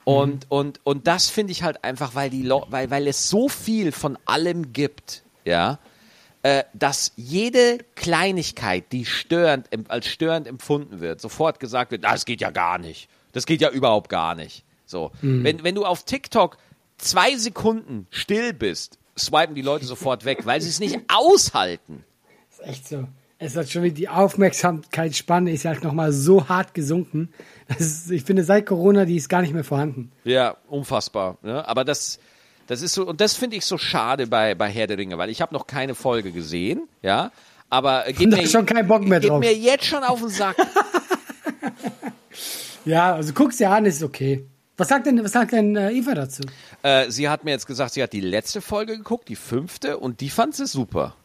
Speaker 1: Und, und, und das finde ich halt einfach, weil, die weil, weil es so viel von allem gibt, ja, äh, dass jede Kleinigkeit, die störend, als störend empfunden wird, sofort gesagt wird, das geht ja gar nicht. Das geht ja überhaupt gar nicht. So. Mhm. Wenn, wenn du auf TikTok zwei Sekunden still bist, swipen die Leute sofort weg, weil sie es nicht aushalten.
Speaker 2: Das ist echt so. Es hat schon wieder die Aufmerksamkeitsspanne ist halt nochmal so hart gesunken. Ist, ich finde, seit Corona, die ist gar nicht mehr vorhanden.
Speaker 1: Ja, unfassbar. Ne? Aber das, das ist so, und das finde ich so schade bei, bei Herr der Ringe, weil ich habe noch keine Folge gesehen, ja. Aber
Speaker 2: geht mir, schon keinen Bock mehr
Speaker 1: geht
Speaker 2: drauf.
Speaker 1: mir jetzt schon auf den Sack.
Speaker 2: ja, also guck's dir an, ist okay. Was sagt denn, was sagt denn äh, Eva dazu?
Speaker 1: Äh, sie hat mir jetzt gesagt, sie hat die letzte Folge geguckt, die fünfte, und die fand sie super.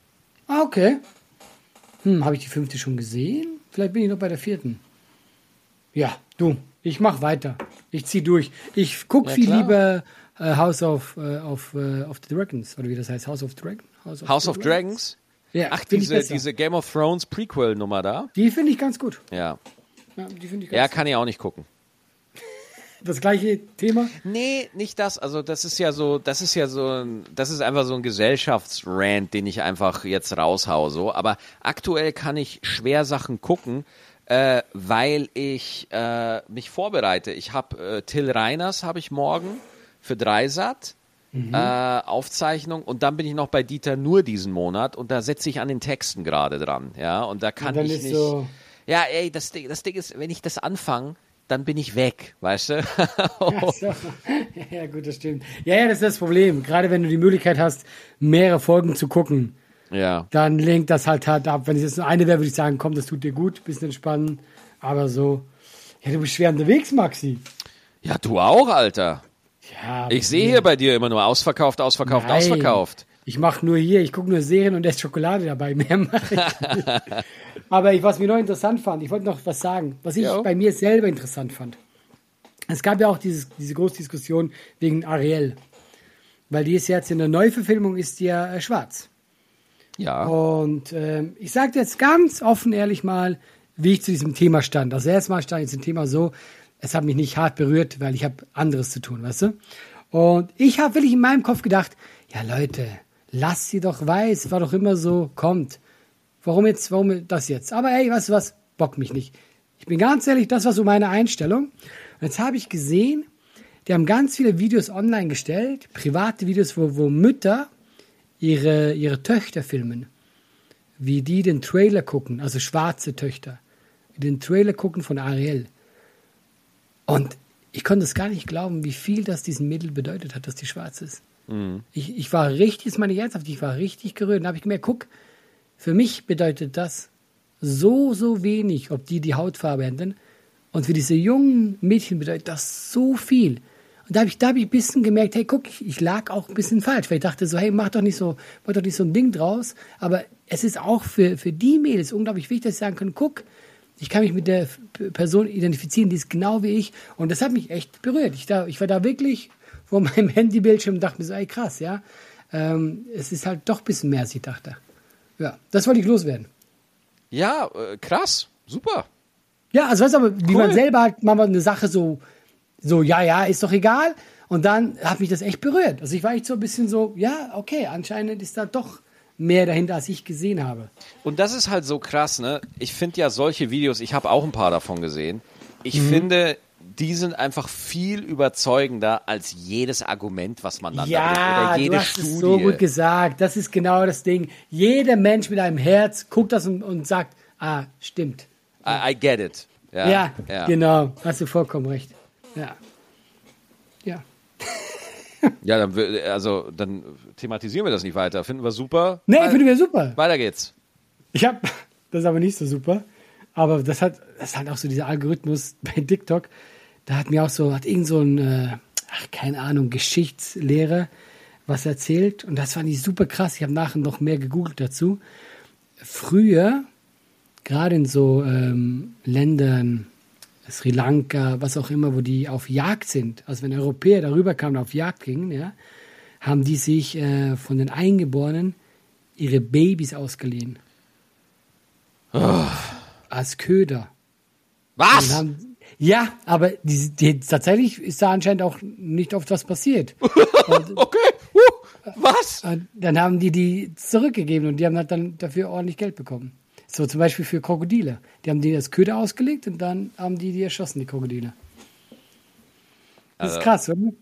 Speaker 2: Ah, okay. Hm, habe ich die fünfte schon gesehen? Vielleicht bin ich noch bei der vierten. Ja, du, ich mach weiter. Ich zieh durch. Ich guck ja, viel klar. lieber äh, House of, äh, of, uh, of the Dragons, oder wie das heißt, House of Dragon?
Speaker 1: House of, House of Dragons? Ja, Ach, diese, diese Game of Thrones Prequel-Nummer da?
Speaker 2: Die finde ich ganz gut.
Speaker 1: Ja. Ja, die ich ganz ja kann ich auch nicht gucken.
Speaker 2: Das gleiche Thema?
Speaker 1: Nee, nicht das. Also das ist ja so, das ist ja so ein, das ist einfach so ein Gesellschaftsrand, den ich einfach jetzt raushau. So. Aber aktuell kann ich schwer Sachen gucken, äh, weil ich äh, mich vorbereite. Ich habe äh, Till Reiners habe ich morgen für Dreisat. Mhm. Äh, Aufzeichnung und dann bin ich noch bei Dieter nur diesen Monat und da setze ich an den Texten gerade dran, ja und da kann und ich nicht. So ja, ey, das Ding, das Ding ist, wenn ich das anfange, dann bin ich weg, weißt du?
Speaker 2: so. Ja, gut, das stimmt. Ja, ja, das ist das Problem. Gerade wenn du die Möglichkeit hast, mehrere Folgen zu gucken,
Speaker 1: ja.
Speaker 2: dann lenkt das halt hart ab. Wenn es jetzt nur eine wäre, würde ich sagen, komm, das tut dir gut, bisschen entspannen. Aber so, ja, du bist schwer unterwegs, Maxi.
Speaker 1: Ja, du auch, Alter. Ja. Ich sehe hier bei dir immer nur ausverkauft, ausverkauft, Nein. ausverkauft.
Speaker 2: Ich mache nur hier, ich gucke nur Serien und esse Schokolade dabei. Mehr mache ich. Aber ich, was mir noch interessant fand, ich wollte noch was sagen, was ich
Speaker 1: Ja.
Speaker 2: bei mir selber interessant fand. Es gab ja auch dieses, diese große Diskussion wegen Ariel. Weil die ist jetzt in der Neuverfilmung ist die ja äh, schwarz.
Speaker 1: Ja.
Speaker 2: Und ähm, ich sage jetzt ganz offen, ehrlich mal, wie ich zu diesem Thema stand. Also erstmal stand ich zum Thema so, es hat mich nicht hart berührt, weil ich habe anderes zu tun, weißt du? Und ich habe wirklich in meinem Kopf gedacht, ja Leute, lasst sie doch weiß, war doch immer so, kommt. Warum jetzt, warum das jetzt? Aber ey, weißt du was, bock mich nicht. Ich bin ganz ehrlich, das war so meine Einstellung. Und jetzt habe ich gesehen, die haben ganz viele Videos online gestellt, private Videos, wo, wo Mütter ihre, ihre Töchter filmen. Wie die den Trailer gucken, also schwarze Töchter. Wie den Trailer gucken von Ariel. Und ich konnte es gar nicht glauben, wie viel das diesen Mädel bedeutet hat, dass die schwarz ist. Ich, ich war richtig, das meine ich ernsthaft, ich war richtig gerührt. Dann habe ich gemerkt, guck, für mich bedeutet das so, so wenig, ob die die Hautfarbe ändern. Und für diese jungen Mädchen bedeutet das so viel. Und da habe ich, hab ich ein bisschen gemerkt, hey, guck, ich, ich lag auch ein bisschen falsch, weil ich dachte so, hey, mach doch nicht so, mach doch nicht so ein Ding draus. Aber es ist auch für, für die Mädels unglaublich wichtig, dass sie sagen können, guck, ich kann mich mit der Person identifizieren, die ist genau wie ich. Und das hat mich echt berührt. Ich, da, ich war da wirklich vor meinem Handybildschirm und dachte mir so, ey, krass, ja. Ähm, es ist halt doch ein bisschen mehr, als ich dachte. Ja, das wollte ich loswerden.
Speaker 1: Ja, äh, krass. Super.
Speaker 2: Ja, also weißt du, aber wie
Speaker 1: Cool.
Speaker 2: man selber halt manchmal eine Sache so, so, ja, ja, ist doch egal. Und dann hat mich das echt berührt. Also ich war echt so ein bisschen so, ja, okay, anscheinend ist da doch mehr dahinter, als ich gesehen habe.
Speaker 1: Und das ist halt so krass, ne? Ich finde ja solche Videos, ich habe auch ein paar davon gesehen. Ich
Speaker 2: Mhm.
Speaker 1: finde, die sind einfach viel überzeugender als jedes Argument, was man dann da bringt.
Speaker 2: Ja,
Speaker 1: Oder jede
Speaker 2: du hast
Speaker 1: Studie.
Speaker 2: es so gut gesagt. Das ist genau das Ding. Jeder Mensch mit einem Herz guckt das und, und sagt, ah, stimmt.
Speaker 1: I, I get it. Ja,
Speaker 2: Ja,
Speaker 1: ja.
Speaker 2: genau. Hast du vollkommen recht. Ja. Ja.
Speaker 1: Ja, dann, also, dann thematisieren wir das nicht weiter. Finden wir super.
Speaker 2: Nee,
Speaker 1: Wei-
Speaker 2: finden wir super.
Speaker 1: Weiter geht's.
Speaker 2: Ich habe, das ist aber nicht so super, aber das hat, das ist halt auch so dieser Algorithmus bei TikTok. Da hat mir auch so, hat irgend so ein, äh, ach, keine Ahnung, Geschichtslehrer was erzählt und das fand ich super krass. Ich habe nachher noch mehr gegoogelt dazu. Früher, gerade in so ähm, Ländern, Sri Lanka, was auch immer, wo die auf Jagd sind, also wenn Europäer darüber kamen und auf Jagd gingen, ja, haben die sich äh, von den Eingeborenen ihre Babys ausgeliehen. Als Köder.
Speaker 1: Was?
Speaker 2: Ja, aber die, die, tatsächlich ist da anscheinend auch nicht oft was passiert.
Speaker 1: Okay. Uh, was?
Speaker 2: Und dann haben die die zurückgegeben und die haben halt dann dafür ordentlich Geld bekommen. So zum Beispiel für Krokodile. Die haben die das Köder ausgelegt und dann haben die die erschossen, die Krokodile. Das ist krass, oder?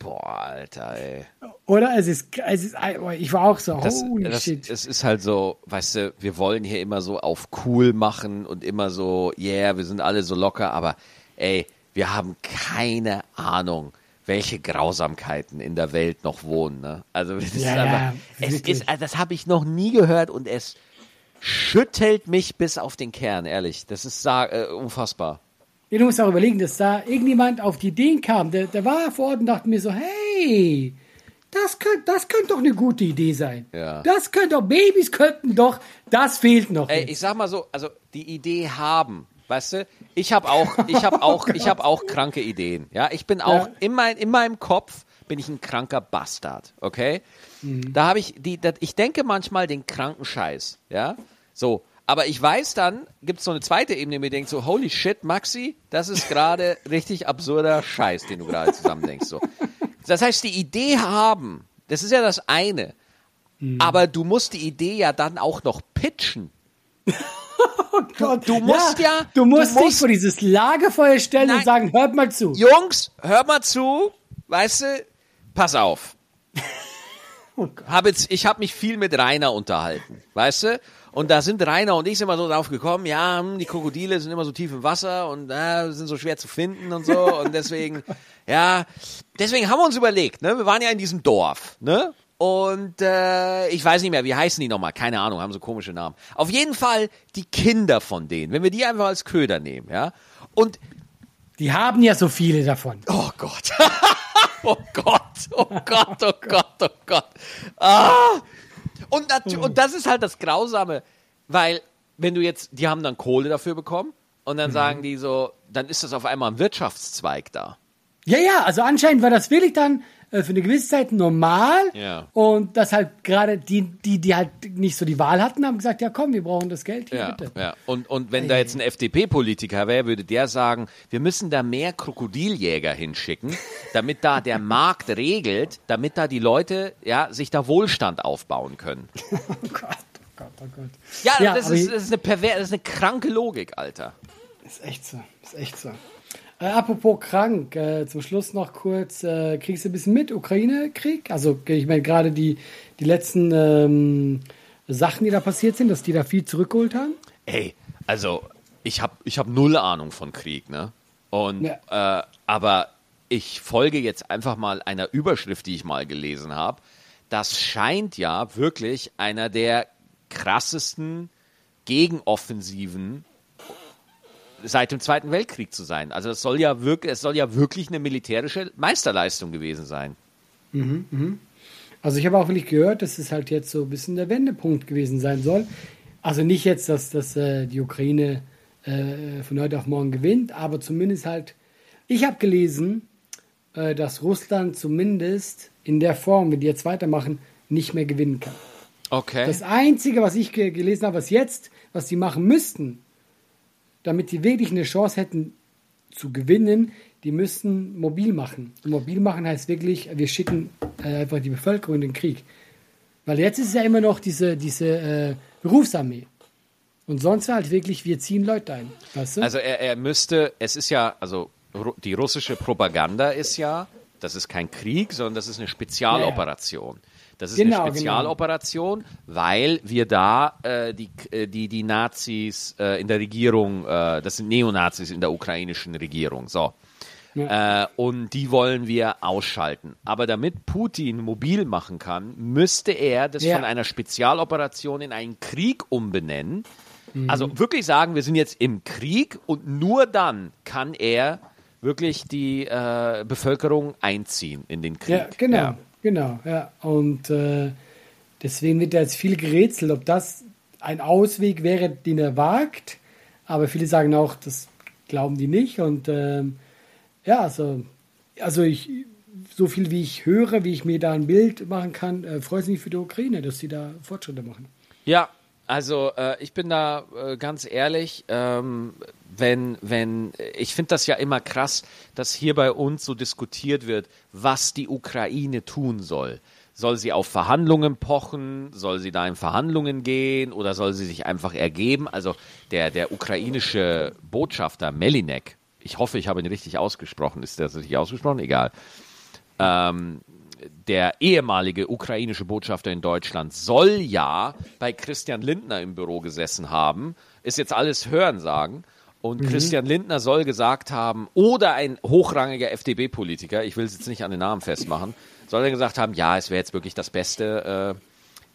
Speaker 1: Boah, Alter, ey.
Speaker 2: Oder? Es ist, es ist, ich war auch so,
Speaker 1: Das,
Speaker 2: holy
Speaker 1: das,
Speaker 2: shit.
Speaker 1: es ist halt so, weißt du, wir wollen hier immer so auf cool machen und immer so, yeah, wir sind alle so locker, aber ey, wir haben keine Ahnung, welche Grausamkeiten in der Welt noch wohnen. Ne? Also ist
Speaker 2: Ja,
Speaker 1: einfach,
Speaker 2: ja,
Speaker 1: es
Speaker 2: wirklich.
Speaker 1: ist, also das habe ich noch nie gehört und es schüttelt mich bis auf den Kern, ehrlich. Das ist äh, unfassbar.
Speaker 2: Ja, du musst auch überlegen, dass da irgendjemand auf die Ideen kam. Der, der war vor Ort und dachte mir so, hey, das könnte das könnte doch eine gute Idee sein.
Speaker 1: Ja.
Speaker 2: Das könnte doch, Babys könnten doch, das fehlt noch.
Speaker 1: Ey, ich sag mal so, also die Idee haben, weißt du, ich habe auch, ich habe auch, ich habe auch kranke Ideen. Ja, ich bin auch
Speaker 2: Ja.
Speaker 1: in, mein, in meinem Kopf bin ich ein kranker Bastard, okay?
Speaker 2: Mhm.
Speaker 1: Da habe ich die, das, ich denke manchmal den kranken Scheiß, ja, so. Aber ich weiß dann, gibt es so eine zweite Ebene, die mir denkt so, holy shit, Maxi, das ist gerade richtig absurder Scheiß, den du gerade zusammendenkst. So. Das heißt, die Idee haben, das ist ja das eine.
Speaker 2: Mhm.
Speaker 1: Aber du musst die Idee ja dann auch noch pitchen.
Speaker 2: Gott,
Speaker 1: du musst ja-
Speaker 2: du musst
Speaker 1: du
Speaker 2: dich
Speaker 1: musst-
Speaker 2: vor dieses Lagerfeuer stellen
Speaker 1: Nein.
Speaker 2: und sagen, hört mal zu.
Speaker 1: Jungs, hört mal zu, weißt du, pass auf.
Speaker 2: Oh
Speaker 1: Hab jetzt, ich habe mich viel mit Rainer unterhalten, weißt du? Und da sind Rainer und ich sind immer so drauf gekommen, ja, hm, die Krokodile sind immer so tief im Wasser und äh, sind so schwer zu finden und so. Und deswegen, ja, deswegen haben wir uns überlegt, ne? Wir waren ja in diesem Dorf, ne? Und äh, ich weiß nicht mehr, wie heißen die nochmal? Keine Ahnung, haben so komische Namen. Auf jeden Fall die Kinder von denen, wenn wir die einfach als Köder nehmen, ja? Und
Speaker 2: Die haben ja so viele davon.
Speaker 1: Oh Gott. oh Gott. oh Gott, oh Gott, oh Gott. Ah! Und, und das ist halt das Grausame, weil wenn du jetzt, die haben dann Kohle dafür bekommen und dann mhm. sagen die so, dann ist das auf einmal ein Wirtschaftszweig da.
Speaker 2: Ja, ja, also anscheinend war das wirklich dann für eine gewisse Zeit normal.
Speaker 1: Ja.
Speaker 2: Und das halt gerade die, die, die halt nicht so die Wahl hatten, haben gesagt, ja komm, wir brauchen das Geld hier,
Speaker 1: ja,
Speaker 2: bitte.
Speaker 1: Ja. Und, und wenn da jetzt ein FDP-Politiker wäre, würde der sagen, wir müssen da mehr Krokodiljäger hinschicken, damit da der Markt regelt, damit da die Leute ja, sich da Wohlstand aufbauen können.
Speaker 2: oh Gott, oh Gott, oh Gott.
Speaker 1: Ja, ja das, ist, das, ist eine perver das ist eine kranke Logik, Alter.
Speaker 2: Ist echt so, ist echt so. Äh, apropos krank, äh, zum Schluss noch kurz, äh, kriegst du ein bisschen mit, Ukraine-Krieg? Also ich meine gerade die, die letzten ähm, Sachen, die da passiert sind, dass die da viel zurückgeholt haben?
Speaker 1: Ey, also ich habe ich hab null Ahnung von Krieg, ne? Und, ja. äh, aber ich folge jetzt einfach mal einer Überschrift, die ich mal gelesen habe. Das scheint ja wirklich einer der krassesten Gegenoffensiven seit dem Zweiten Weltkrieg zu sein. Also es soll ja wirklich, es soll ja wirklich eine militärische Meisterleistung gewesen sein.
Speaker 2: Mhm, mh. Also ich habe auch wirklich gehört, dass es halt jetzt so ein bisschen der Wendepunkt gewesen sein soll. Also nicht jetzt, dass, dass äh, die Ukraine äh, von heute auf morgen gewinnt, aber zumindest halt, ich habe gelesen, äh, dass Russland zumindest in der Form, wenn die jetzt weitermachen, nicht mehr gewinnen kann.
Speaker 1: Okay.
Speaker 2: Das Einzige, was ich gelesen habe, was jetzt, was sie machen müssten, damit die wirklich eine Chance hätten zu gewinnen, die müssten mobil machen. Und mobil machen heißt wirklich, wir schicken äh, einfach die Bevölkerung in den Krieg. Weil jetzt ist es ja immer noch diese, diese äh, Berufsarmee. Und sonst halt wirklich, wir ziehen Leute ein. Weißt du?
Speaker 1: Also er, er müsste, es ist ja, also die russische Propaganda ist ja, das ist kein Krieg, sondern das ist eine Spezialoperation. Ja, ja. Das ist genau, eine genau. Spezialoperation, genau. weil wir da äh, die, äh, die, die Nazis äh, in der Regierung, äh, das sind Neonazis in der ukrainischen Regierung, so. Ja. Äh, und die wollen wir ausschalten. Aber damit Putin mobil machen kann, müsste er das ja. von einer Spezialoperation in einen Krieg umbenennen. Mhm. Also wirklich sagen, wir sind jetzt im Krieg und nur dann kann er wirklich die äh, Bevölkerung einziehen in den Krieg.
Speaker 2: Ja, genau. Ja. Genau, ja. Und äh, deswegen wird da jetzt viel gerätselt, ob das ein Ausweg wäre, den er wagt. Aber viele sagen auch, das glauben die nicht. Und ähm, ja, also, also ich, so viel wie ich höre, wie ich mir da ein Bild machen kann, äh, freue ich mich für die Ukraine, dass sie da Fortschritte machen.
Speaker 1: Ja, also äh, ich bin da äh, ganz ehrlich, ähm, wenn, wenn, ich finde das ja immer krass, dass hier bei uns so diskutiert wird, was die Ukraine tun soll. Soll sie auf Verhandlungen pochen? Soll sie da in Verhandlungen gehen? Oder soll sie sich einfach ergeben? Also der, der ukrainische Botschafter Melinek, ich hoffe, ich habe ihn richtig ausgesprochen. Ist der richtig ausgesprochen? Egal. Ähm, der ehemalige ukrainische Botschafter in Deutschland soll ja bei Christian Lindner im Büro gesessen haben. Ist jetzt alles Hörensagen. Und mhm. Christian Lindner soll gesagt haben, oder ein hochrangiger FDP-Politiker, ich will es jetzt nicht an den Namen festmachen, soll er gesagt haben, ja, es wäre jetzt wirklich das Beste,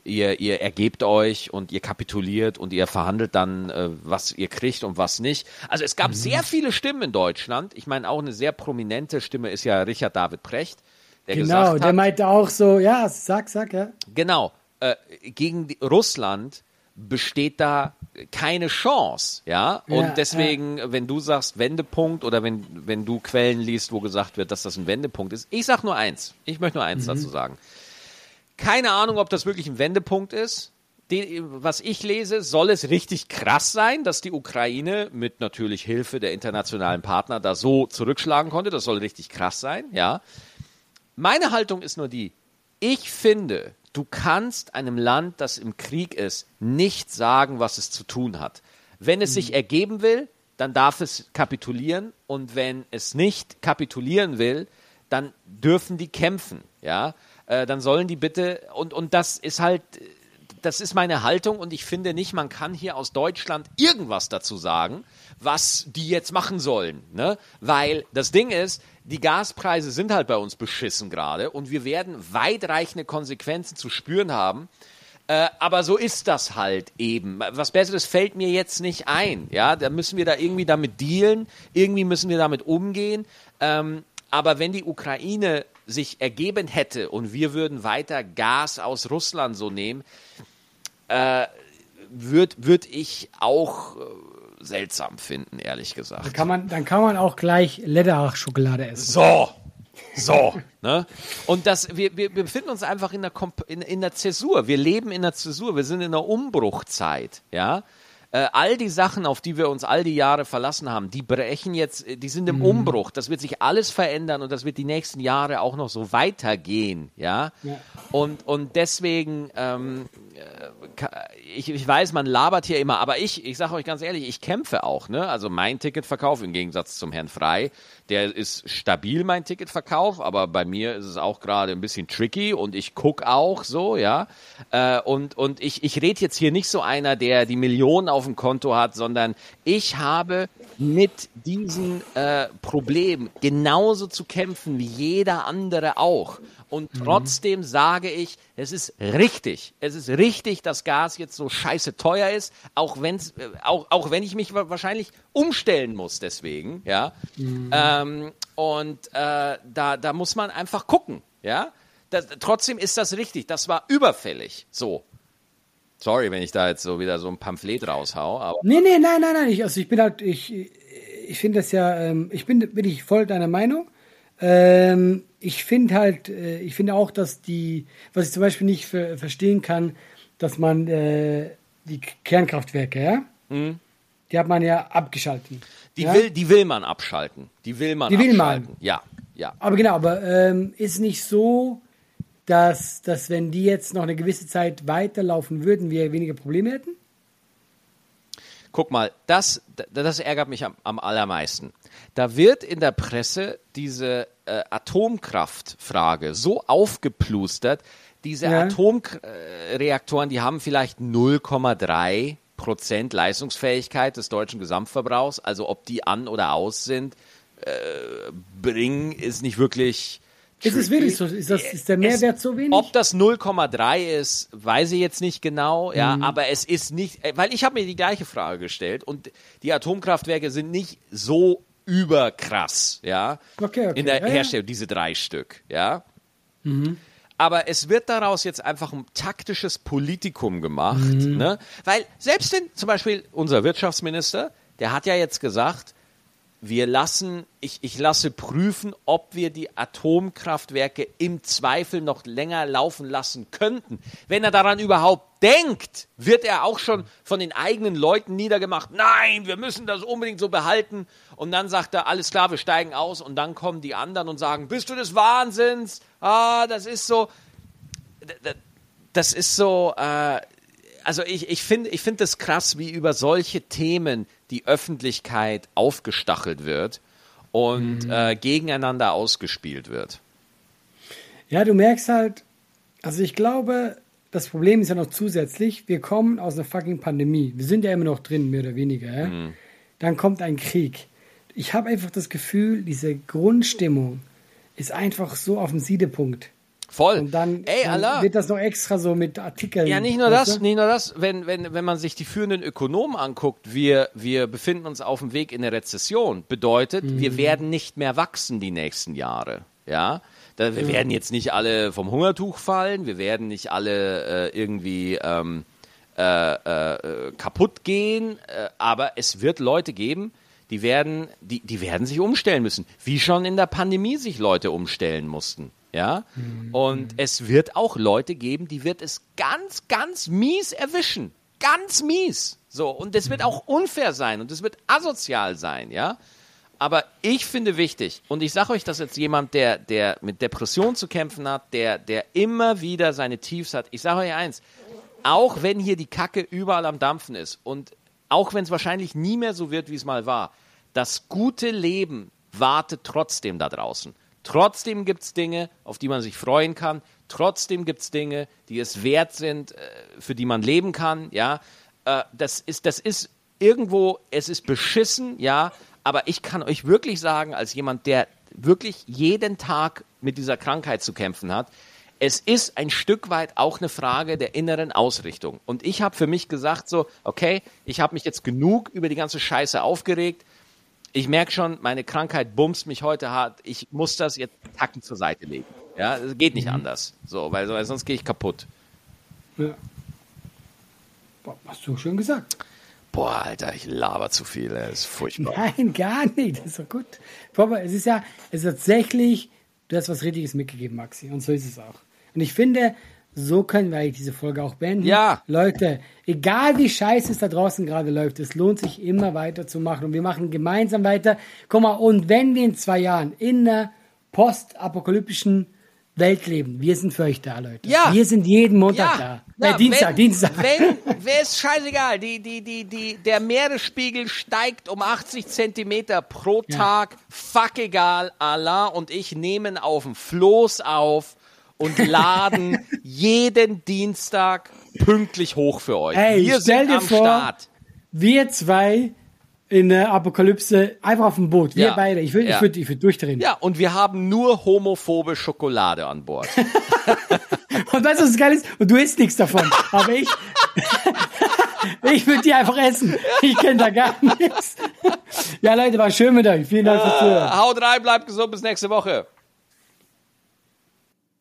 Speaker 1: äh, ihr, ihr ergebt euch und ihr kapituliert und ihr verhandelt dann, äh, was ihr kriegt und was nicht. Also es gab mhm. sehr viele Stimmen in Deutschland. Ich meine, auch eine sehr prominente Stimme ist ja Richard David Precht.
Speaker 2: Der genau, hat, der meinte auch so, ja, sag, sag, ja.
Speaker 1: Genau, äh, gegen die, Russland besteht da keine Chance, ja. Und ja, deswegen, ja. wenn du sagst Wendepunkt oder wenn, wenn du Quellen liest, wo gesagt wird, dass das ein Wendepunkt ist, ich sag nur eins. Ich möchte nur eins mhm. dazu sagen. Keine Ahnung, ob das wirklich ein Wendepunkt ist. Die, was ich lese, soll es richtig krass sein, dass die Ukraine mit natürlich Hilfe der internationalen Partner da so zurückschlagen konnte. Das soll richtig krass sein, ja. Meine Haltung ist nur die, ich finde, du kannst einem Land, das im Krieg ist, nicht sagen, was es zu tun hat. Wenn es mhm. sich ergeben will, dann darf es kapitulieren und wenn es nicht kapitulieren will, dann dürfen die kämpfen, ja. Äh, dann sollen die bitte und und das ist halt das ist meine Haltung und ich finde nicht, man kann hier aus Deutschland irgendwas dazu sagen, was die jetzt machen sollen, ne? Weil das Ding ist, die Gaspreise sind halt bei uns beschissen gerade und wir werden weitreichende Konsequenzen zu spüren haben. Äh, aber so ist das halt eben. Was Besseres fällt mir jetzt nicht ein. Ja, da müssen wir da irgendwie damit dealen. Irgendwie müssen wir damit umgehen. Ähm, aber wenn die Ukraine sich ergeben hätte und wir würden weiter Gas aus Russland so nehmen, äh, würde würd ich auch äh, seltsam finden, ehrlich gesagt.
Speaker 2: Dann kann man, dann kann man auch gleich Lederach-Schokolade essen.
Speaker 1: So, so. ne? Und das, wir, wir, befinden uns einfach in der, Komp in, in der Zäsur. Wir leben in der Zäsur. Wir sind in der Umbruchzeit. Ja. Äh, all die Sachen, auf die wir uns all die Jahre verlassen haben, die brechen jetzt, äh, die sind im Umbruch. Das wird sich alles verändern und das wird die nächsten Jahre auch noch so weitergehen. Ja.
Speaker 2: Ja.
Speaker 1: Und, und deswegen, ähm, äh, ich, ich weiß, man labert hier immer, aber ich, ich sage euch ganz ehrlich, ich kämpfe auch. Ne? Also mein Ticketverkauf im Gegensatz zum Herrn Frei, der ist stabil, mein Ticketverkauf, aber bei mir ist es auch gerade ein bisschen tricky und ich guck auch so, ja. Äh, und und ich, ich rede jetzt hier nicht so einer, der die Millionen auf dem Konto hat, sondern ich habe mit diesen äh, Problemen genauso zu kämpfen wie jeder andere auch. Und trotzdem sage ich, es ist richtig. Es ist richtig, dass Gas jetzt so scheiße teuer ist, auch, wenn's, äh, auch, auch wenn ich mich wa- wahrscheinlich umstellen muss deswegen, ja. Ähm, und äh, da, da muss man einfach gucken, ja. Das, trotzdem ist das richtig. Das war überfällig. So. Sorry, wenn ich da jetzt so wieder so ein Pamphlet raushau, aber
Speaker 2: Nee, nee, nein, nein, nein. Ich, also ich bin halt, ich, ich finde das ja, ähm, ich bin, bin ich voll deiner Meinung. Ähm, ich finde halt, äh, ich finde auch, dass die, was ich zum Beispiel nicht ver verstehen kann, dass man äh, die Kernkraftwerke, ja, die hat man ja abgeschalten.
Speaker 1: Die,
Speaker 2: ja?
Speaker 1: will, die will man abschalten. Die will man
Speaker 2: Die will man.
Speaker 1: abschalten. Ja, ja.
Speaker 2: Aber genau, aber ähm, ist nicht so, dass, dass wenn die jetzt noch eine gewisse Zeit weiterlaufen würden, wir weniger Probleme hätten?
Speaker 1: Guck mal, das, das ärgert mich am, am allermeisten. Da wird in der Presse diese äh, Atomkraftfrage so aufgeplustert. Diese
Speaker 2: Ja.
Speaker 1: Atomreaktoren, die haben vielleicht 0,3 Prozent Leistungsfähigkeit des deutschen Gesamtverbrauchs. Also ob die an oder aus sind, äh, bringen, ist nicht wirklich.
Speaker 2: Ist es
Speaker 1: tricky.
Speaker 2: wirklich so? Ist, das, ist der Mehrwert so wenig?
Speaker 1: Ob das 0,3 ist, weiß ich jetzt nicht genau, ja,
Speaker 2: Mhm.
Speaker 1: aber es ist nicht, äh, weil ich habe mir die gleiche Frage gestellt und die Atomkraftwerke sind nicht so überkrass, ja,
Speaker 2: Okay, okay.
Speaker 1: in der
Speaker 2: Ja, Mhm. ja.
Speaker 1: Herstellung, diese drei Stück, ja. Aber es wird daraus jetzt einfach ein taktisches Politikum gemacht,
Speaker 2: Mhm.
Speaker 1: ne? Weil selbst wenn zum Beispiel unser Wirtschaftsminister, der hat ja jetzt gesagt, wir lassen, ich, ich lasse prüfen, ob wir die Atomkraftwerke im Zweifel noch länger laufen lassen könnten. Wenn er daran überhaupt denkt, wird er auch schon von den eigenen Leuten niedergemacht. Nein, wir müssen das unbedingt so behalten. Und dann sagt er, alles klar, wir steigen aus. Und dann kommen die anderen und sagen, bist du des Wahnsinns? Ah, das ist so, das ist so, äh, also ich, ich finde ich find das krass, wie über solche Themen die Öffentlichkeit aufgestachelt wird und äh, gegeneinander ausgespielt wird.
Speaker 2: Ja, du merkst halt, also ich glaube, das Problem ist ja noch zusätzlich, wir kommen aus einer fucking Pandemie. Wir sind ja immer noch drin, mehr oder weniger. Ja? Dann kommt ein Krieg. Ich habe einfach das Gefühl, diese Grundstimmung ist einfach so auf dem Siedepunkt.
Speaker 1: Voll.
Speaker 2: Und dann,
Speaker 1: Ey,
Speaker 2: dann wird das noch extra so mit Artikeln.
Speaker 1: Ja, nicht nur das,
Speaker 2: du?
Speaker 1: nicht nur das, wenn, wenn, wenn man sich die führenden Ökonomen anguckt, wir, wir befinden uns auf dem Weg in eine Rezession. Bedeutet, wir werden nicht mehr wachsen die nächsten Jahre. Ja. Da, wir werden jetzt nicht alle vom Hungertuch fallen, wir werden nicht alle äh, irgendwie ähm, äh, äh, kaputt gehen, äh, aber es wird Leute geben, die werden, die, die werden sich umstellen müssen, wie schon in der Pandemie sich Leute umstellen mussten. Ja, und es wird auch Leute geben, die wird es ganz, ganz mies erwischen. Ganz mies. So, und es wird auch unfair sein und es wird asozial sein, ja. Aber ich finde wichtig, und ich sage euch das jetzt jemand, der, der mit Depression zu kämpfen hat, der, der immer wieder seine Tiefs hat. Ich sage euch eins, auch wenn hier die Kacke überall am Dampfen ist und auch wenn es wahrscheinlich nie mehr so wird, wie es mal war, das gute Leben wartet trotzdem da draußen. Trotzdem gibt es Dinge, auf die man sich freuen kann. Trotzdem gibt es Dinge, die es wert sind, äh, für die man leben kann. Ja, äh, das ist, das ist irgendwo, es ist beschissen, ja. Aber ich kann euch wirklich sagen, als jemand, der wirklich jeden Tag mit dieser Krankheit zu kämpfen hat, es ist ein Stück weit auch eine Frage der inneren Ausrichtung. Und ich habe für mich gesagt so, okay, ich habe mich jetzt genug über die ganze Scheiße aufgeregt ich merke schon, meine Krankheit bumst mich heute hart. Ich muss das jetzt Tacken zur Seite legen. Ja, es geht nicht anders. So, weil, weil sonst gehe ich kaputt.
Speaker 2: Ja. Boah, hast du schön gesagt.
Speaker 1: Boah, Alter, ich laber zu viel. Das ist furchtbar.
Speaker 2: Nein, gar nicht. Das ist doch gut. Papa, es ist ja, es ist tatsächlich, du hast was Richtiges mitgegeben, Maxi. Und so ist es auch. Und ich finde, so können wir eigentlich diese Folge auch beenden.
Speaker 1: Ja.
Speaker 2: Leute, egal wie scheiße es da draußen gerade läuft, es lohnt sich immer weiterzumachen. Und wir machen gemeinsam weiter. Guck mal, und wenn wir in zwei Jahren in einer postapokalyptischen Welt leben, wir sind für euch da, Leute.
Speaker 1: Ja.
Speaker 2: Wir sind jeden Montag da.
Speaker 1: Ja,
Speaker 2: äh, Dienstag,
Speaker 1: wenn,
Speaker 2: Dienstag.
Speaker 1: Wenn, wer ist scheißegal. Die, die, die, die, der Meeresspiegel steigt um 80 Zentimeter pro Tag. Fuck egal. Allah und ich nehmen auf dem Floß auf und laden jeden Dienstag pünktlich hoch für euch.
Speaker 2: Ey,
Speaker 1: Wir
Speaker 2: stell dir
Speaker 1: am
Speaker 2: vor,
Speaker 1: Start.
Speaker 2: Wir zwei in der Apokalypse einfach auf dem Boot. Wir
Speaker 1: Ja.
Speaker 2: beide. Ich will,
Speaker 1: Ja.
Speaker 2: ich würde ich durchdrehen.
Speaker 1: Ja, und wir haben nur homophobe Schokolade an Bord.
Speaker 2: Und weißt du, was geil ist? Und du isst nichts davon. Aber ich, ich würde die einfach essen. Ich kenne da gar nichts. Ja, Leute, war schön mit euch. Vielen Dank fürs Zuhören.
Speaker 1: Haut rein, bleibt gesund, bis nächste Woche.